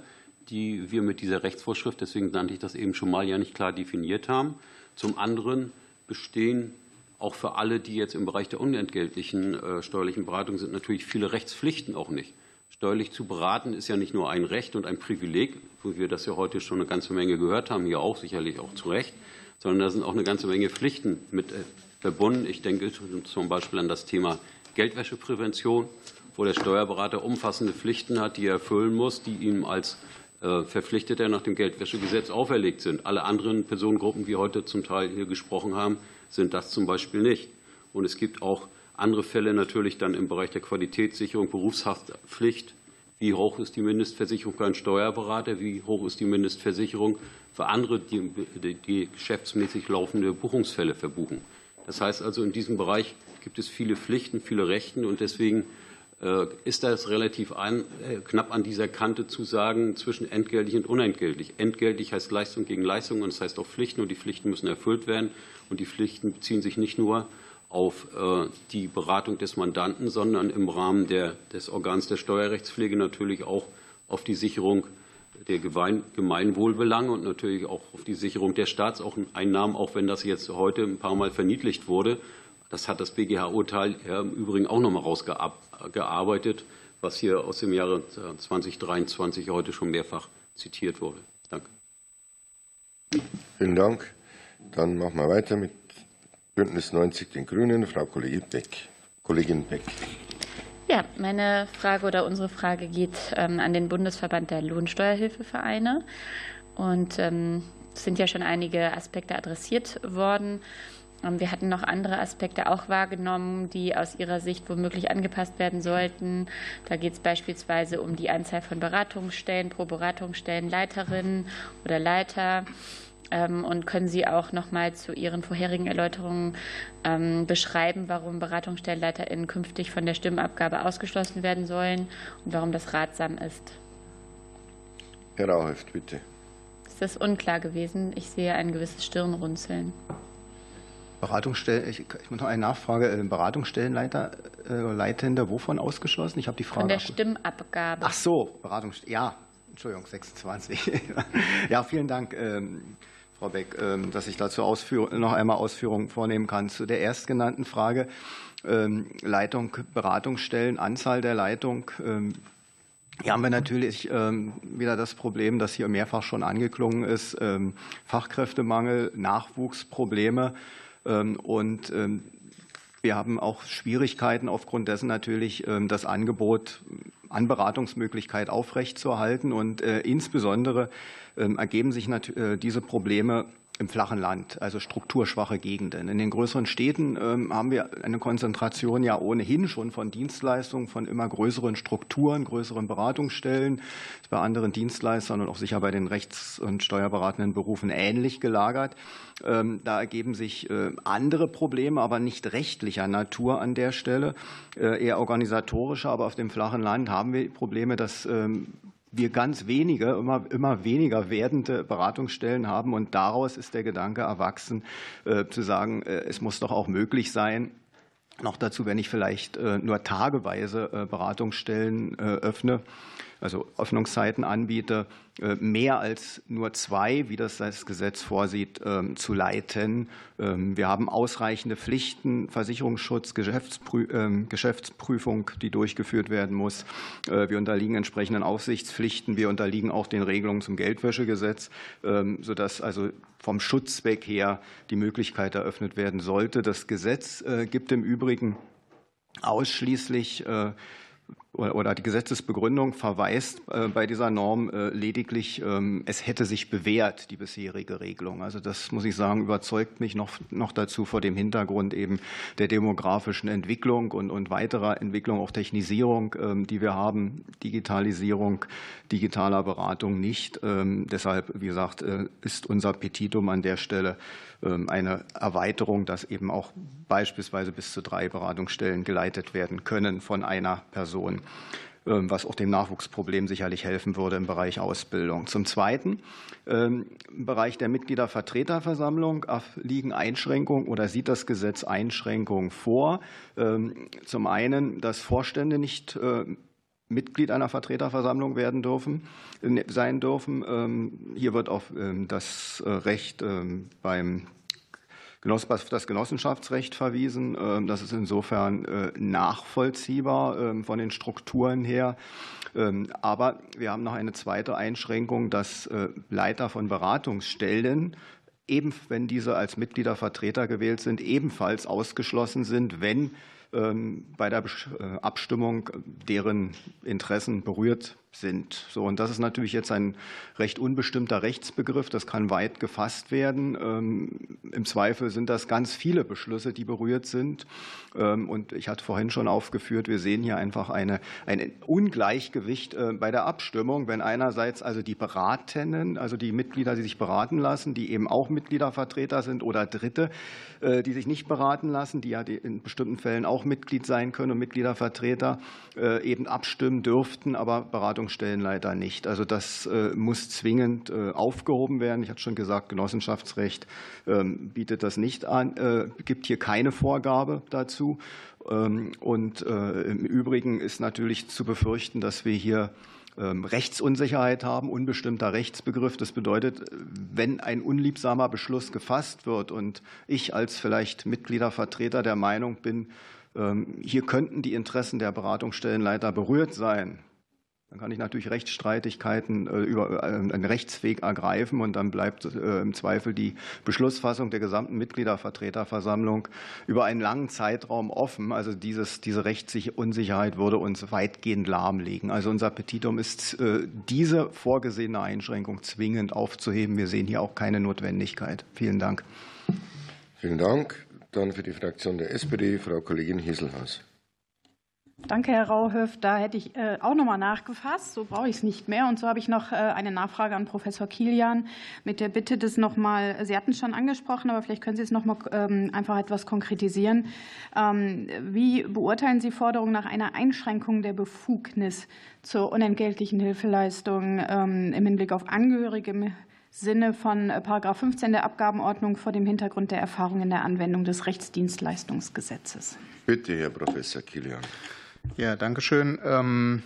die wir mit dieser Rechtsvorschrift, deswegen nannte ich das eben schon mal, ja nicht klar definiert haben. Zum anderen bestehen auch für alle, die jetzt im Bereich der unentgeltlichen äh, steuerlichen Beratung sind, natürlich viele Rechtspflichten auch nicht. Steuerlich zu beraten ist ja nicht nur ein Recht und ein Privileg, wo wir das ja heute schon eine ganze Menge gehört haben, hier auch sicherlich auch zu Recht, sondern da sind auch eine ganze Menge Pflichten mit äh, verbunden. Ich denke zum Beispiel an das Thema Geldwäscheprävention, wo der Steuerberater umfassende Pflichten hat, die er erfüllen muss, die ihm als äh, Verpflichteter nach dem Geldwäschegesetz auferlegt sind. Alle anderen Personengruppen, die heute zum Teil hier gesprochen haben, sind das zum Beispiel nicht. Und es gibt auch andere Fälle natürlich dann im Bereich der Qualitätssicherung, Berufshaftpflicht. Wie hoch ist die Mindestversicherung für einen Steuerberater? Wie hoch ist die Mindestversicherung für andere, die, die geschäftsmäßig laufende Buchungsfälle verbuchen? Das heißt also, in diesem Bereich gibt es viele Pflichten, viele Rechten und deswegen äh, ist das relativ ein, äh, knapp an dieser Kante zu sagen zwischen entgeltlich und unentgeltlich. Entgeltlich heißt Leistung gegen Leistung und das heißt auch Pflichten und die Pflichten müssen erfüllt werden. Und die Pflichten beziehen sich nicht nur auf äh, die Beratung des Mandanten, sondern im Rahmen der, des Organs der Steuerrechtspflege natürlich auch auf die Sicherung der Gemeinwohlbelange und natürlich auch auf die Sicherung der Staatseinnahmen, auch wenn das jetzt heute ein paar Mal verniedlicht wurde. Das hat das BGH-Urteil im Übrigen auch noch mal rausgearbeitet gearbeitet, was hier aus dem Jahre 2023 heute schon mehrfach zitiert wurde. Danke. Vielen Dank. Dann machen wir weiter mit Bündnis 90 den Grünen. Frau Kollegin Beck. Kollegin Beck. Ja, meine Frage oder unsere Frage geht ähm, an den Bundesverband der Lohnsteuerhilfevereine. Und ähm, es sind ja schon einige Aspekte adressiert worden. Ähm, wir hatten noch andere Aspekte auch wahrgenommen, die aus Ihrer Sicht womöglich angepasst werden sollten. Da geht es beispielsweise um die Anzahl von Beratungsstellen pro Beratungsstellenleiterin oder Leiter. Ähm, und können Sie auch noch mal zu Ihren vorherigen Erläuterungen ähm, beschreiben, warum BeratungsstellenleiterInnen künftig von der Stimmabgabe ausgeschlossen werden sollen und warum das ratsam ist? Herr Rauheft, bitte. Ist das unklar gewesen? Ich sehe ein gewisses Stirnrunzeln. Beratungsstellen, ich, ich muss noch eine Nachfrage. Äh, Beratungsstellenleiter, äh, Leitende, wovon ausgeschlossen? Ich habe die Frage. Von der Stimmabgabe. Ach so, Beratungsstellen. Ja, Entschuldigung, 26. ja, vielen Dank. Ähm, Frau Beck, ähm, dass ich dazu noch einmal Ausführungen vornehmen kann. Zu der erstgenannten Frage ähm, Leitung, Beratungsstellen, Anzahl der Leitung. Hier haben wir natürlich wieder das Problem, das hier mehrfach schon angeklungen ist, Fachkräftemangel, Nachwuchsprobleme. Ähm, und ähm, wir haben auch Schwierigkeiten aufgrund dessen natürlich ähm, das Angebot an Beratungsmöglichkeit aufrechtzuerhalten. Und äh, insbesondere ergeben sich äh, diese Probleme im flachen Land, also strukturschwache Gegenden. In den größeren Städten ähm, haben wir eine Konzentration ja ohnehin schon von Dienstleistungen, von immer größeren Strukturen, größeren Beratungsstellen. Ist bei anderen Dienstleistern und auch sicher bei den rechts- und steuerberatenden Berufen ähnlich gelagert. Ähm, da ergeben sich äh, andere Probleme, aber nicht rechtlicher Natur an der Stelle, äh, eher organisatorischer. Aber auf dem flachen Land haben wir Probleme, dass ähm, wir ganz wenige, immer, immer weniger werdende Beratungsstellen haben. Und daraus ist der Gedanke erwachsen, äh, zu sagen, äh, es muss doch auch möglich sein, noch dazu, wenn ich vielleicht äh, nur tageweise Beratungsstellen öffne, also Öffnungszeiten anbiete, äh, mehr als nur zwei, wie das das Gesetz vorsieht, ähm, zu leiten. Ähm, wir haben ausreichende Pflichten, Versicherungsschutz, ähm, Geschäftsprüfung, die durchgeführt werden muss. Äh, wir unterliegen entsprechenden Aufsichtspflichten. Wir unterliegen auch den Regelungen zum Geldwäschegesetz, sodass also vom Schutzzweck her die Möglichkeit eröffnet werden sollte. Das Gesetz äh, gibt im Übrigen ausschließlich oder die Gesetzesbegründung verweist äh, bei dieser Norm äh, lediglich, ähm, es hätte sich bewährt, die bisherige Regelung. Also das muss ich sagen, überzeugt mich noch, noch dazu vor dem Hintergrund eben der demografischen Entwicklung und, und weiterer Entwicklung, auch Technisierung, ähm, die wir haben, Digitalisierung, digitaler Beratung nicht. Ähm, deshalb, wie gesagt, äh, ist unser Petitum an der Stelle eine Erweiterung, dass eben auch beispielsweise bis zu drei Beratungsstellen geleitet werden können von einer Person was auch dem Nachwuchsproblem sicherlich helfen würde im Bereich Ausbildung. Zum Zweiten, ähm, im Bereich der Mitgliedervertreterversammlung liegen Einschränkungen oder sieht das Gesetz Einschränkungen vor. Zum einen, dass Vorstände nicht äh, Mitglied einer Vertreterversammlung werden dürfen, äh, sein dürfen. Ähm, hier wird auf ähm, das äh, Recht ähm, das Genossenschaftsrecht verwiesen. Das ist insofern äh, nachvollziehbar von den Strukturen her. Aber wir haben noch eine zweite Einschränkung, dass Leiter von Beratungsstellen eben wenn diese als Mitgliedervertreter gewählt sind, ebenfalls ausgeschlossen sind, wenn bei der Abstimmung deren Interessen berührt sind. So, und das ist natürlich jetzt ein recht unbestimmter Rechtsbegriff. Das kann weit gefasst werden. Ähm, Im Zweifel sind das ganz viele Beschlüsse, die berührt sind. Ähm, und ich hatte vorhin schon aufgeführt, wir sehen hier einfach eine, ein Ungleichgewicht äh, bei der Abstimmung, wenn einerseits also die Beratenden, also die Mitglieder, die sich beraten lassen, die eben auch Mitgliedervertreter sind oder Dritte, äh, die sich nicht beraten lassen, die ja in bestimmten Fällen auch Mitglied sein können und Mitgliedervertreter äh, eben abstimmen dürften, aber Beratung Beratungsstellen leider nicht. Also das äh, muss zwingend äh, aufgehoben werden. Ich hatte schon gesagt, Genossenschaftsrecht ähm, bietet das nicht an, äh, gibt hier keine Vorgabe dazu. Ähm, und im Übrigen ist natürlich zu befürchten, dass wir hier ähm, Rechtsunsicherheit haben, unbestimmter Rechtsbegriff. Das bedeutet, wenn ein unliebsamer Beschluss gefasst wird und ich als vielleicht Mitgliedervertreter der Meinung bin, hier könnten die Interessen der Beratungsstellenleiter berührt sein, dann kann ich natürlich Rechtsstreitigkeiten äh, über äh, einen Rechtsweg ergreifen und dann bleibt äh, im Zweifel die Beschlussfassung der gesamten Mitgliedervertreterversammlung über einen langen Zeitraum offen. Also dieses, diese rechtliche Unsicherheit würde uns weitgehend lahmlegen. Also unser Petitum ist, diese vorgesehene Einschränkung zwingend aufzuheben. Wir sehen hier auch keine Notwendigkeit. Vielen Dank. Vielen Dank. Dann für die Fraktion der SPD Frau Kollegin Hieselhaus. Danke, Herr Rauhöf. Da hätte ich äh, auch noch mal nachgefasst. So brauche ich es nicht mehr. Und so habe ich noch äh, eine Nachfrage an Professor Kilian mit der Bitte, das noch mal. Sie hatten es schon angesprochen, aber vielleicht können Sie es noch mal ähm, einfach etwas konkretisieren. Ähm, wie beurteilen Sie Forderungen nach einer Einschränkung der Befugnis zur unentgeltlichen Hilfeleistung ähm, im Hinblick auf Angehörige im Sinne von äh, Paragraph 15 der Abgabenordnung vor dem Hintergrund der Erfahrung in der Anwendung des Rechtsdienstleistungsgesetzes? Bitte, Herr Professor Kilian. Ja, danke schön. Ähm,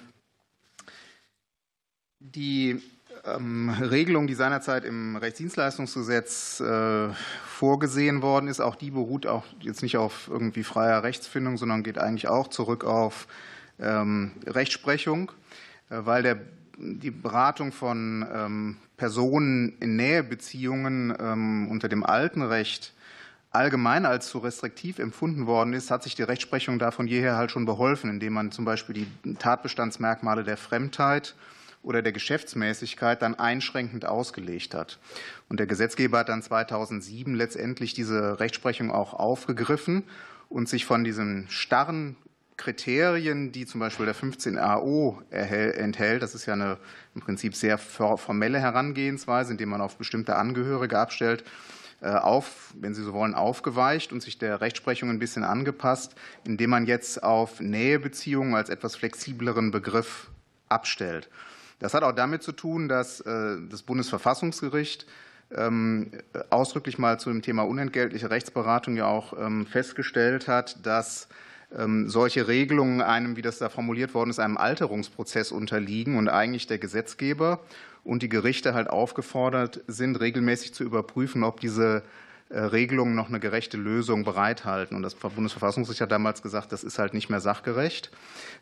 die ähm, Regelung, die seinerzeit im Rechtsdienstleistungsgesetz äh, vorgesehen worden ist, auch die beruht auch jetzt nicht auf irgendwie freier Rechtsfindung, sondern geht eigentlich auch zurück auf ähm, Rechtsprechung, äh, weil der, die Beratung von Personen in Nähebeziehungen unter dem alten Recht allgemein als zu restriktiv empfunden worden ist, hat sich die Rechtsprechung da von jeher halt schon beholfen, indem man zum Beispiel die Tatbestandsmerkmale der Fremdheit oder der Geschäftsmäßigkeit dann einschränkend ausgelegt hat. Und der Gesetzgeber hat dann 2007 letztendlich diese Rechtsprechung auch aufgegriffen und sich von diesen starren Kriterien, die zum Beispiel der 15 AO enthält, das ist ja eine im Prinzip sehr formelle Herangehensweise, indem man auf bestimmte Angehörige abstellt, auf, wenn Sie so wollen, aufgeweicht und sich der Rechtsprechung ein bisschen angepasst, indem man jetzt auf Nähebeziehungen als etwas flexibleren Begriff abstellt. Das hat auch damit zu tun, dass äh, das Bundesverfassungsgericht ähm, ausdrücklich mal zu dem Thema unentgeltliche Rechtsberatung ja auch ähm, festgestellt hat, dass ähm, solche Regelungen einem, wie das da formuliert worden ist, einem Alterungsprozess unterliegen und eigentlich der Gesetzgeber und die Gerichte halt aufgefordert sind, regelmäßig zu überprüfen, ob diese äh, Regelungen noch eine gerechte Lösung bereithalten. Und das Bundesverfassungsgericht hat damals gesagt, das ist halt nicht mehr sachgerecht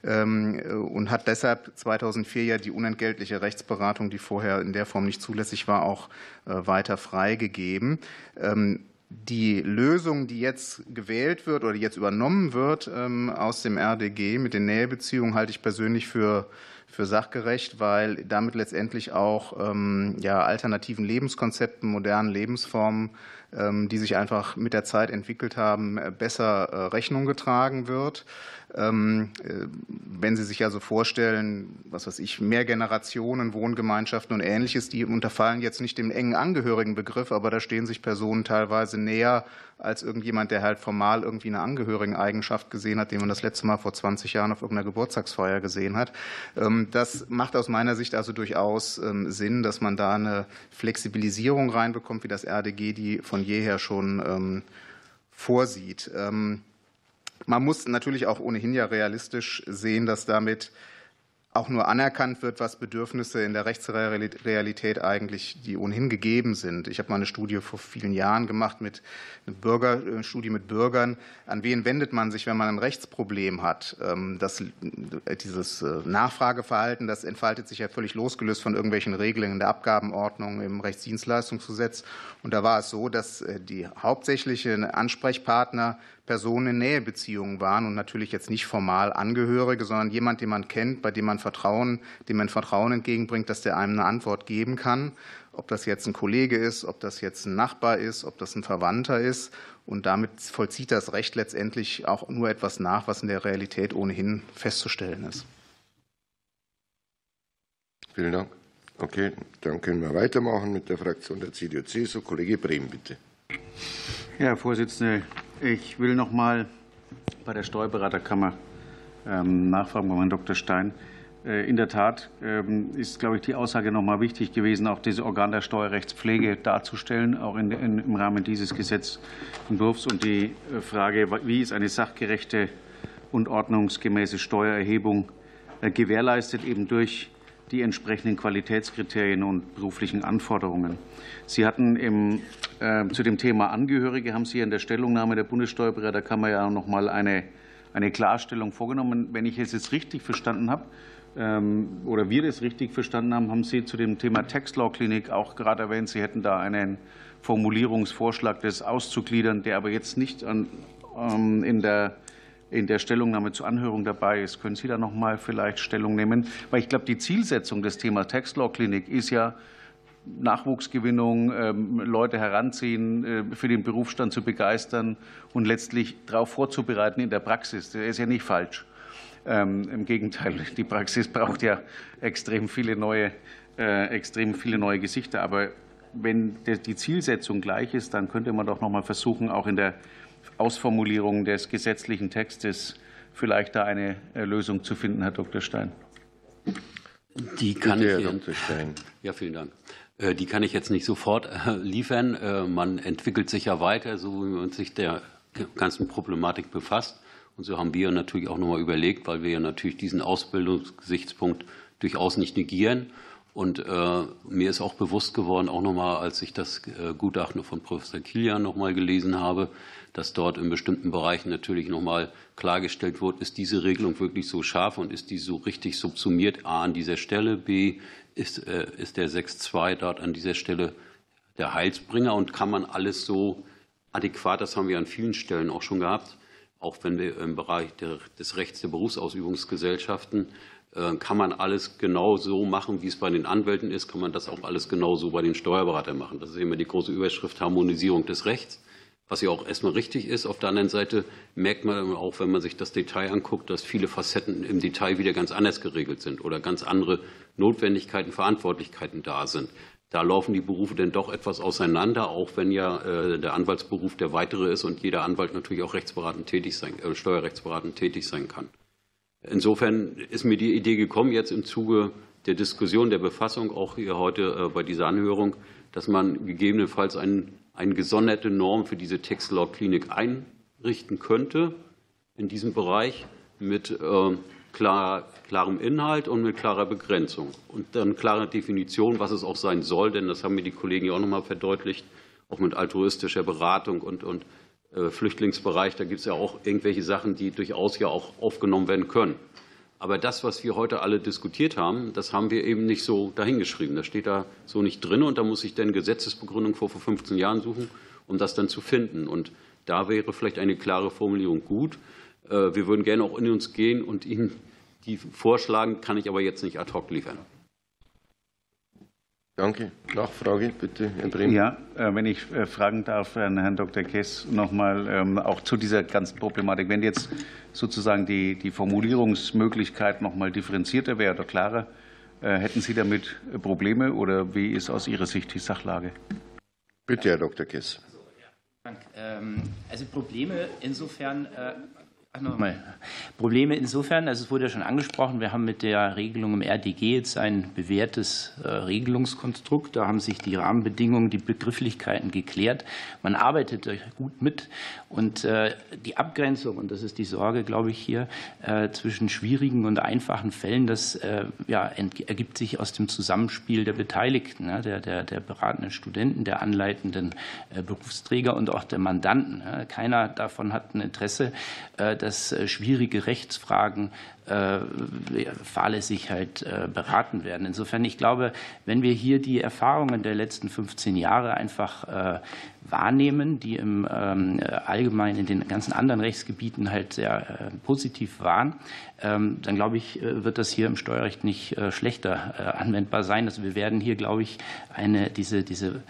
ähm, und hat deshalb 2004 ja die unentgeltliche Rechtsberatung, die vorher in der Form nicht zulässig war, auch äh, weiter freigegeben. Ähm, die Lösung, die jetzt gewählt wird oder die jetzt übernommen wird ähm, aus dem RDG mit den Nähebeziehungen, halte ich persönlich für für sachgerecht, weil damit letztendlich auch ja, alternativen Lebenskonzepten, modernen Lebensformen ähm, die sich einfach mit der Zeit entwickelt haben, äh, besser äh, Rechnung getragen wird. Ähm, äh, wenn Sie sich also vorstellen, was weiß ich, mehr Generationen, Wohngemeinschaften und ähnliches, die unterfallen jetzt nicht dem engen Angehörigenbegriff, aber da stehen sich Personen teilweise näher als irgendjemand, der halt formal irgendwie eine Angehörigeneigenschaft gesehen hat, den man das letzte Mal vor 20 Jahren auf irgendeiner Geburtstagsfeier gesehen hat. Ähm, das macht aus meiner Sicht also durchaus ähm, Sinn, dass man da eine Flexibilisierung reinbekommt, wie das RDG die von jeher schon vorsieht. Man muss natürlich auch ohnehin ja realistisch sehen, dass damit auch nur anerkannt wird, was Bedürfnisse in der Rechtsrealität eigentlich, die ohnehin gegeben sind. Ich habe mal eine Studie vor vielen Jahren gemacht mit eine Bürgerstudie mit Bürgern. An wen wendet man sich, wenn man ein Rechtsproblem hat? Ähm, das, dieses äh, Nachfrageverhalten, das entfaltet sich ja völlig losgelöst von irgendwelchen Regelungen der Abgabenordnung im Rechtsdienstleistungsgesetz. Und da war es so, dass äh, die hauptsächlichen Ansprechpartner Personen in Nähebeziehungen waren und natürlich jetzt nicht formal Angehörige, sondern jemand, den man kennt, bei dem man Vertrauen, dem man Vertrauen entgegenbringt, dass der einem eine Antwort geben kann. Ob das jetzt ein Kollege ist, ob das jetzt ein Nachbar ist, ob das ein Verwandter ist. Und damit vollzieht das Recht letztendlich auch nur etwas nach, was in der Realität ohnehin festzustellen ist. Vielen Dank. Okay, dann können wir weitermachen mit der Fraktion der CDU-CSU. Kollege Brehm, bitte. Herr Vorsitzender, ich will noch mal bei der Steuerberaterkammer ähm, nachfragen, bei Herrn Dr. Stein. Äh, in der Tat ähm, ist, glaube ich, die Aussage noch mal wichtig gewesen, auch dieses Organ der Steuerrechtspflege darzustellen, auch in, in, im Rahmen dieses Gesetzentwurfs. Und die äh, Frage, wie ist eine sachgerechte und ordnungsgemäße Steuererhebung äh, gewährleistet, eben durch die entsprechenden Qualitätskriterien und beruflichen Anforderungen. Sie hatten im, äh, zu dem Thema Angehörige, haben Sie in der Stellungnahme der Bundessteuerberaterkammer ja noch mal eine, eine Klarstellung vorgenommen. Wenn ich es jetzt richtig verstanden habe, ähm, oder wir das richtig verstanden haben, haben Sie zu dem Thema Tax Law Klinik auch gerade erwähnt, Sie hätten da einen Formulierungsvorschlag, das auszugliedern, der aber jetzt nicht an, ähm, in der in der Stellungnahme zur Anhörung dabei ist. Können Sie da noch mal vielleicht Stellung nehmen? Weil ich glaube, die Zielsetzung des Thema Tax Law Clinic ist ja, Nachwuchsgewinnung, ähm, Leute heranziehen, äh, für den Berufsstand zu begeistern und letztlich darauf vorzubereiten in der Praxis. Der ist ja nicht falsch. Ähm, Im Gegenteil, die Praxis braucht ja extrem viele neue, äh, extrem viele neue Gesichter. Aber wenn die Zielsetzung gleich ist, dann könnte man doch noch mal versuchen, auch in der Ausformulierung des gesetzlichen Textes vielleicht da eine äh, Lösung zu finden, Herr Dr. Stein. Die kann ich Stein. Ja, vielen Dank. Äh, die kann ich jetzt nicht sofort äh, liefern. Man entwickelt sich ja weiter, so wie man sich der ganzen Problematik befasst. Und so haben wir natürlich auch nochmal überlegt, weil wir ja natürlich diesen Ausbildungsgesichtspunkt durchaus nicht negieren. Und äh, mir ist auch bewusst geworden, auch nochmal, als ich das Gutachten von Professor Kilian nochmal gelesen habe, dass dort in bestimmten Bereichen natürlich nochmal klargestellt wird, ist diese Regelung wirklich so scharf und ist die so richtig subsumiert? A, an dieser Stelle, B, ist, äh, ist der 6.2 dort an dieser Stelle der Heilsbringer und kann man alles so adäquat, das haben wir an vielen Stellen auch schon gehabt, auch wenn wir im Bereich der, des Rechts der Berufsausübungsgesellschaften äh, kann man alles genau so machen, wie es bei den Anwälten ist, kann man das auch alles genau so bei den Steuerberatern machen. Das ist immer die große Überschrift Harmonisierung des Rechts was ja auch erstmal richtig ist. Auf der anderen Seite merkt man auch, wenn man sich das Detail anguckt, dass viele Facetten im Detail wieder ganz anders geregelt sind oder ganz andere Notwendigkeiten, Verantwortlichkeiten da sind. Da laufen die Berufe denn doch etwas auseinander, auch wenn ja äh, der Anwaltsberuf der weitere ist und jeder Anwalt natürlich auch rechtsberatend tätig sein, äh, steuerrechtsberatend tätig sein kann. Insofern ist mir die Idee gekommen, jetzt im Zuge der Diskussion, der Befassung, auch hier heute äh, bei dieser Anhörung, dass man gegebenenfalls einen eine gesonderte Norm für diese Textlaw-Klinik einrichten könnte, in diesem Bereich mit äh, klar, klarem Inhalt und mit klarer Begrenzung und dann klare Definition, was es auch sein soll, denn das haben mir die Kollegen ja auch noch mal verdeutlicht, auch mit altruistischer Beratung und, und äh, Flüchtlingsbereich, da gibt es ja auch irgendwelche Sachen, die durchaus ja auch aufgenommen werden können. Aber das, was wir heute alle diskutiert haben, das haben wir eben nicht so dahingeschrieben. Das steht da so nicht drin und da muss ich dann Gesetzesbegründung vor, vor 15 Jahren suchen, um das dann zu finden. Und da wäre vielleicht eine klare Formulierung gut. Äh, wir würden gerne auch in uns gehen und Ihnen die vorschlagen, kann ich aber jetzt nicht ad hoc liefern. Danke. Nachfrage bitte, Herr Brehm. Ja, äh, wenn ich äh, fragen darf, Herrn Dr. Kess, nochmal ähm, auch zu dieser ganzen Problematik. Wenn jetzt sozusagen die, die Formulierungsmöglichkeit nochmal differenzierter wäre oder klarer, hätten Sie damit Probleme oder wie ist aus Ihrer Sicht die Sachlage? Bitte, Herr Dr. Kess. Ähm, also Probleme insofern Ach, nochmal. Probleme insofern, also es wurde ja schon angesprochen, wir haben mit der Regelung im RDG jetzt ein bewährtes äh, Regelungskonstrukt. Da haben sich die Rahmenbedingungen, die Begrifflichkeiten geklärt. Man arbeitet gut mit. Und äh, die Abgrenzung, und das ist die Sorge, glaube ich, hier äh, zwischen schwierigen und einfachen Fällen, das ja, ergibt sich aus dem Zusammenspiel der Beteiligten, ne, der, der, der beratenden Studenten, der anleitenden Berufsträger und auch der Mandanten. Keiner davon hat ein Interesse, dass äh, schwierige Rechtsfragen äh, fahrlässig halt äh, beraten werden. Insofern, ich glaube, wenn wir hier die Erfahrungen der letzten 15 Jahre einfach wahrnehmen, die im ähm, allgemein in den ganzen anderen Rechtsgebieten halt sehr positiv waren, dann glaube ich, wird das hier im Steuerrecht nicht schlechter anwendbar sein. Also wir werden hier, glaube ich, eine, diese, diese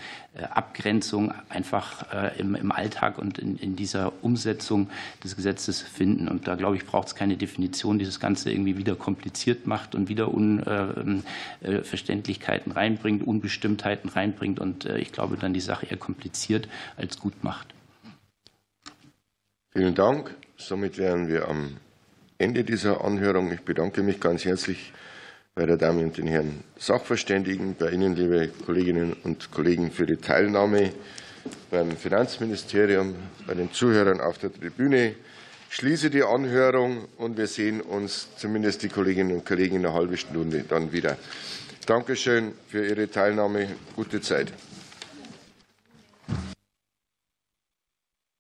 Abgrenzung einfach im, im Alltag und in, in dieser Umsetzung des Gesetzes finden. Und da, glaube ich, braucht es keine Definition dieses ganzen Ganze irgendwie wieder kompliziert macht und wieder Unverständlichkeiten reinbringt, Unbestimmtheiten reinbringt und äh, ich glaube, dann die Sache eher kompliziert als gut macht. Vielen Dank. Somit wären wir am Ende dieser Anhörung. Ich bedanke mich ganz herzlich bei der Damen und den Herren Sachverständigen, bei Ihnen, liebe Kolleginnen und Kollegen, für die Teilnahme beim Finanzministerium, bei den Zuhörern auf der Tribüne schließe die Anhörung und wir sehen uns, zumindest die Kolleginnen und Kollegen, in einer halben Stunde dann wieder. Dankeschön für Ihre Teilnahme. Gute Zeit.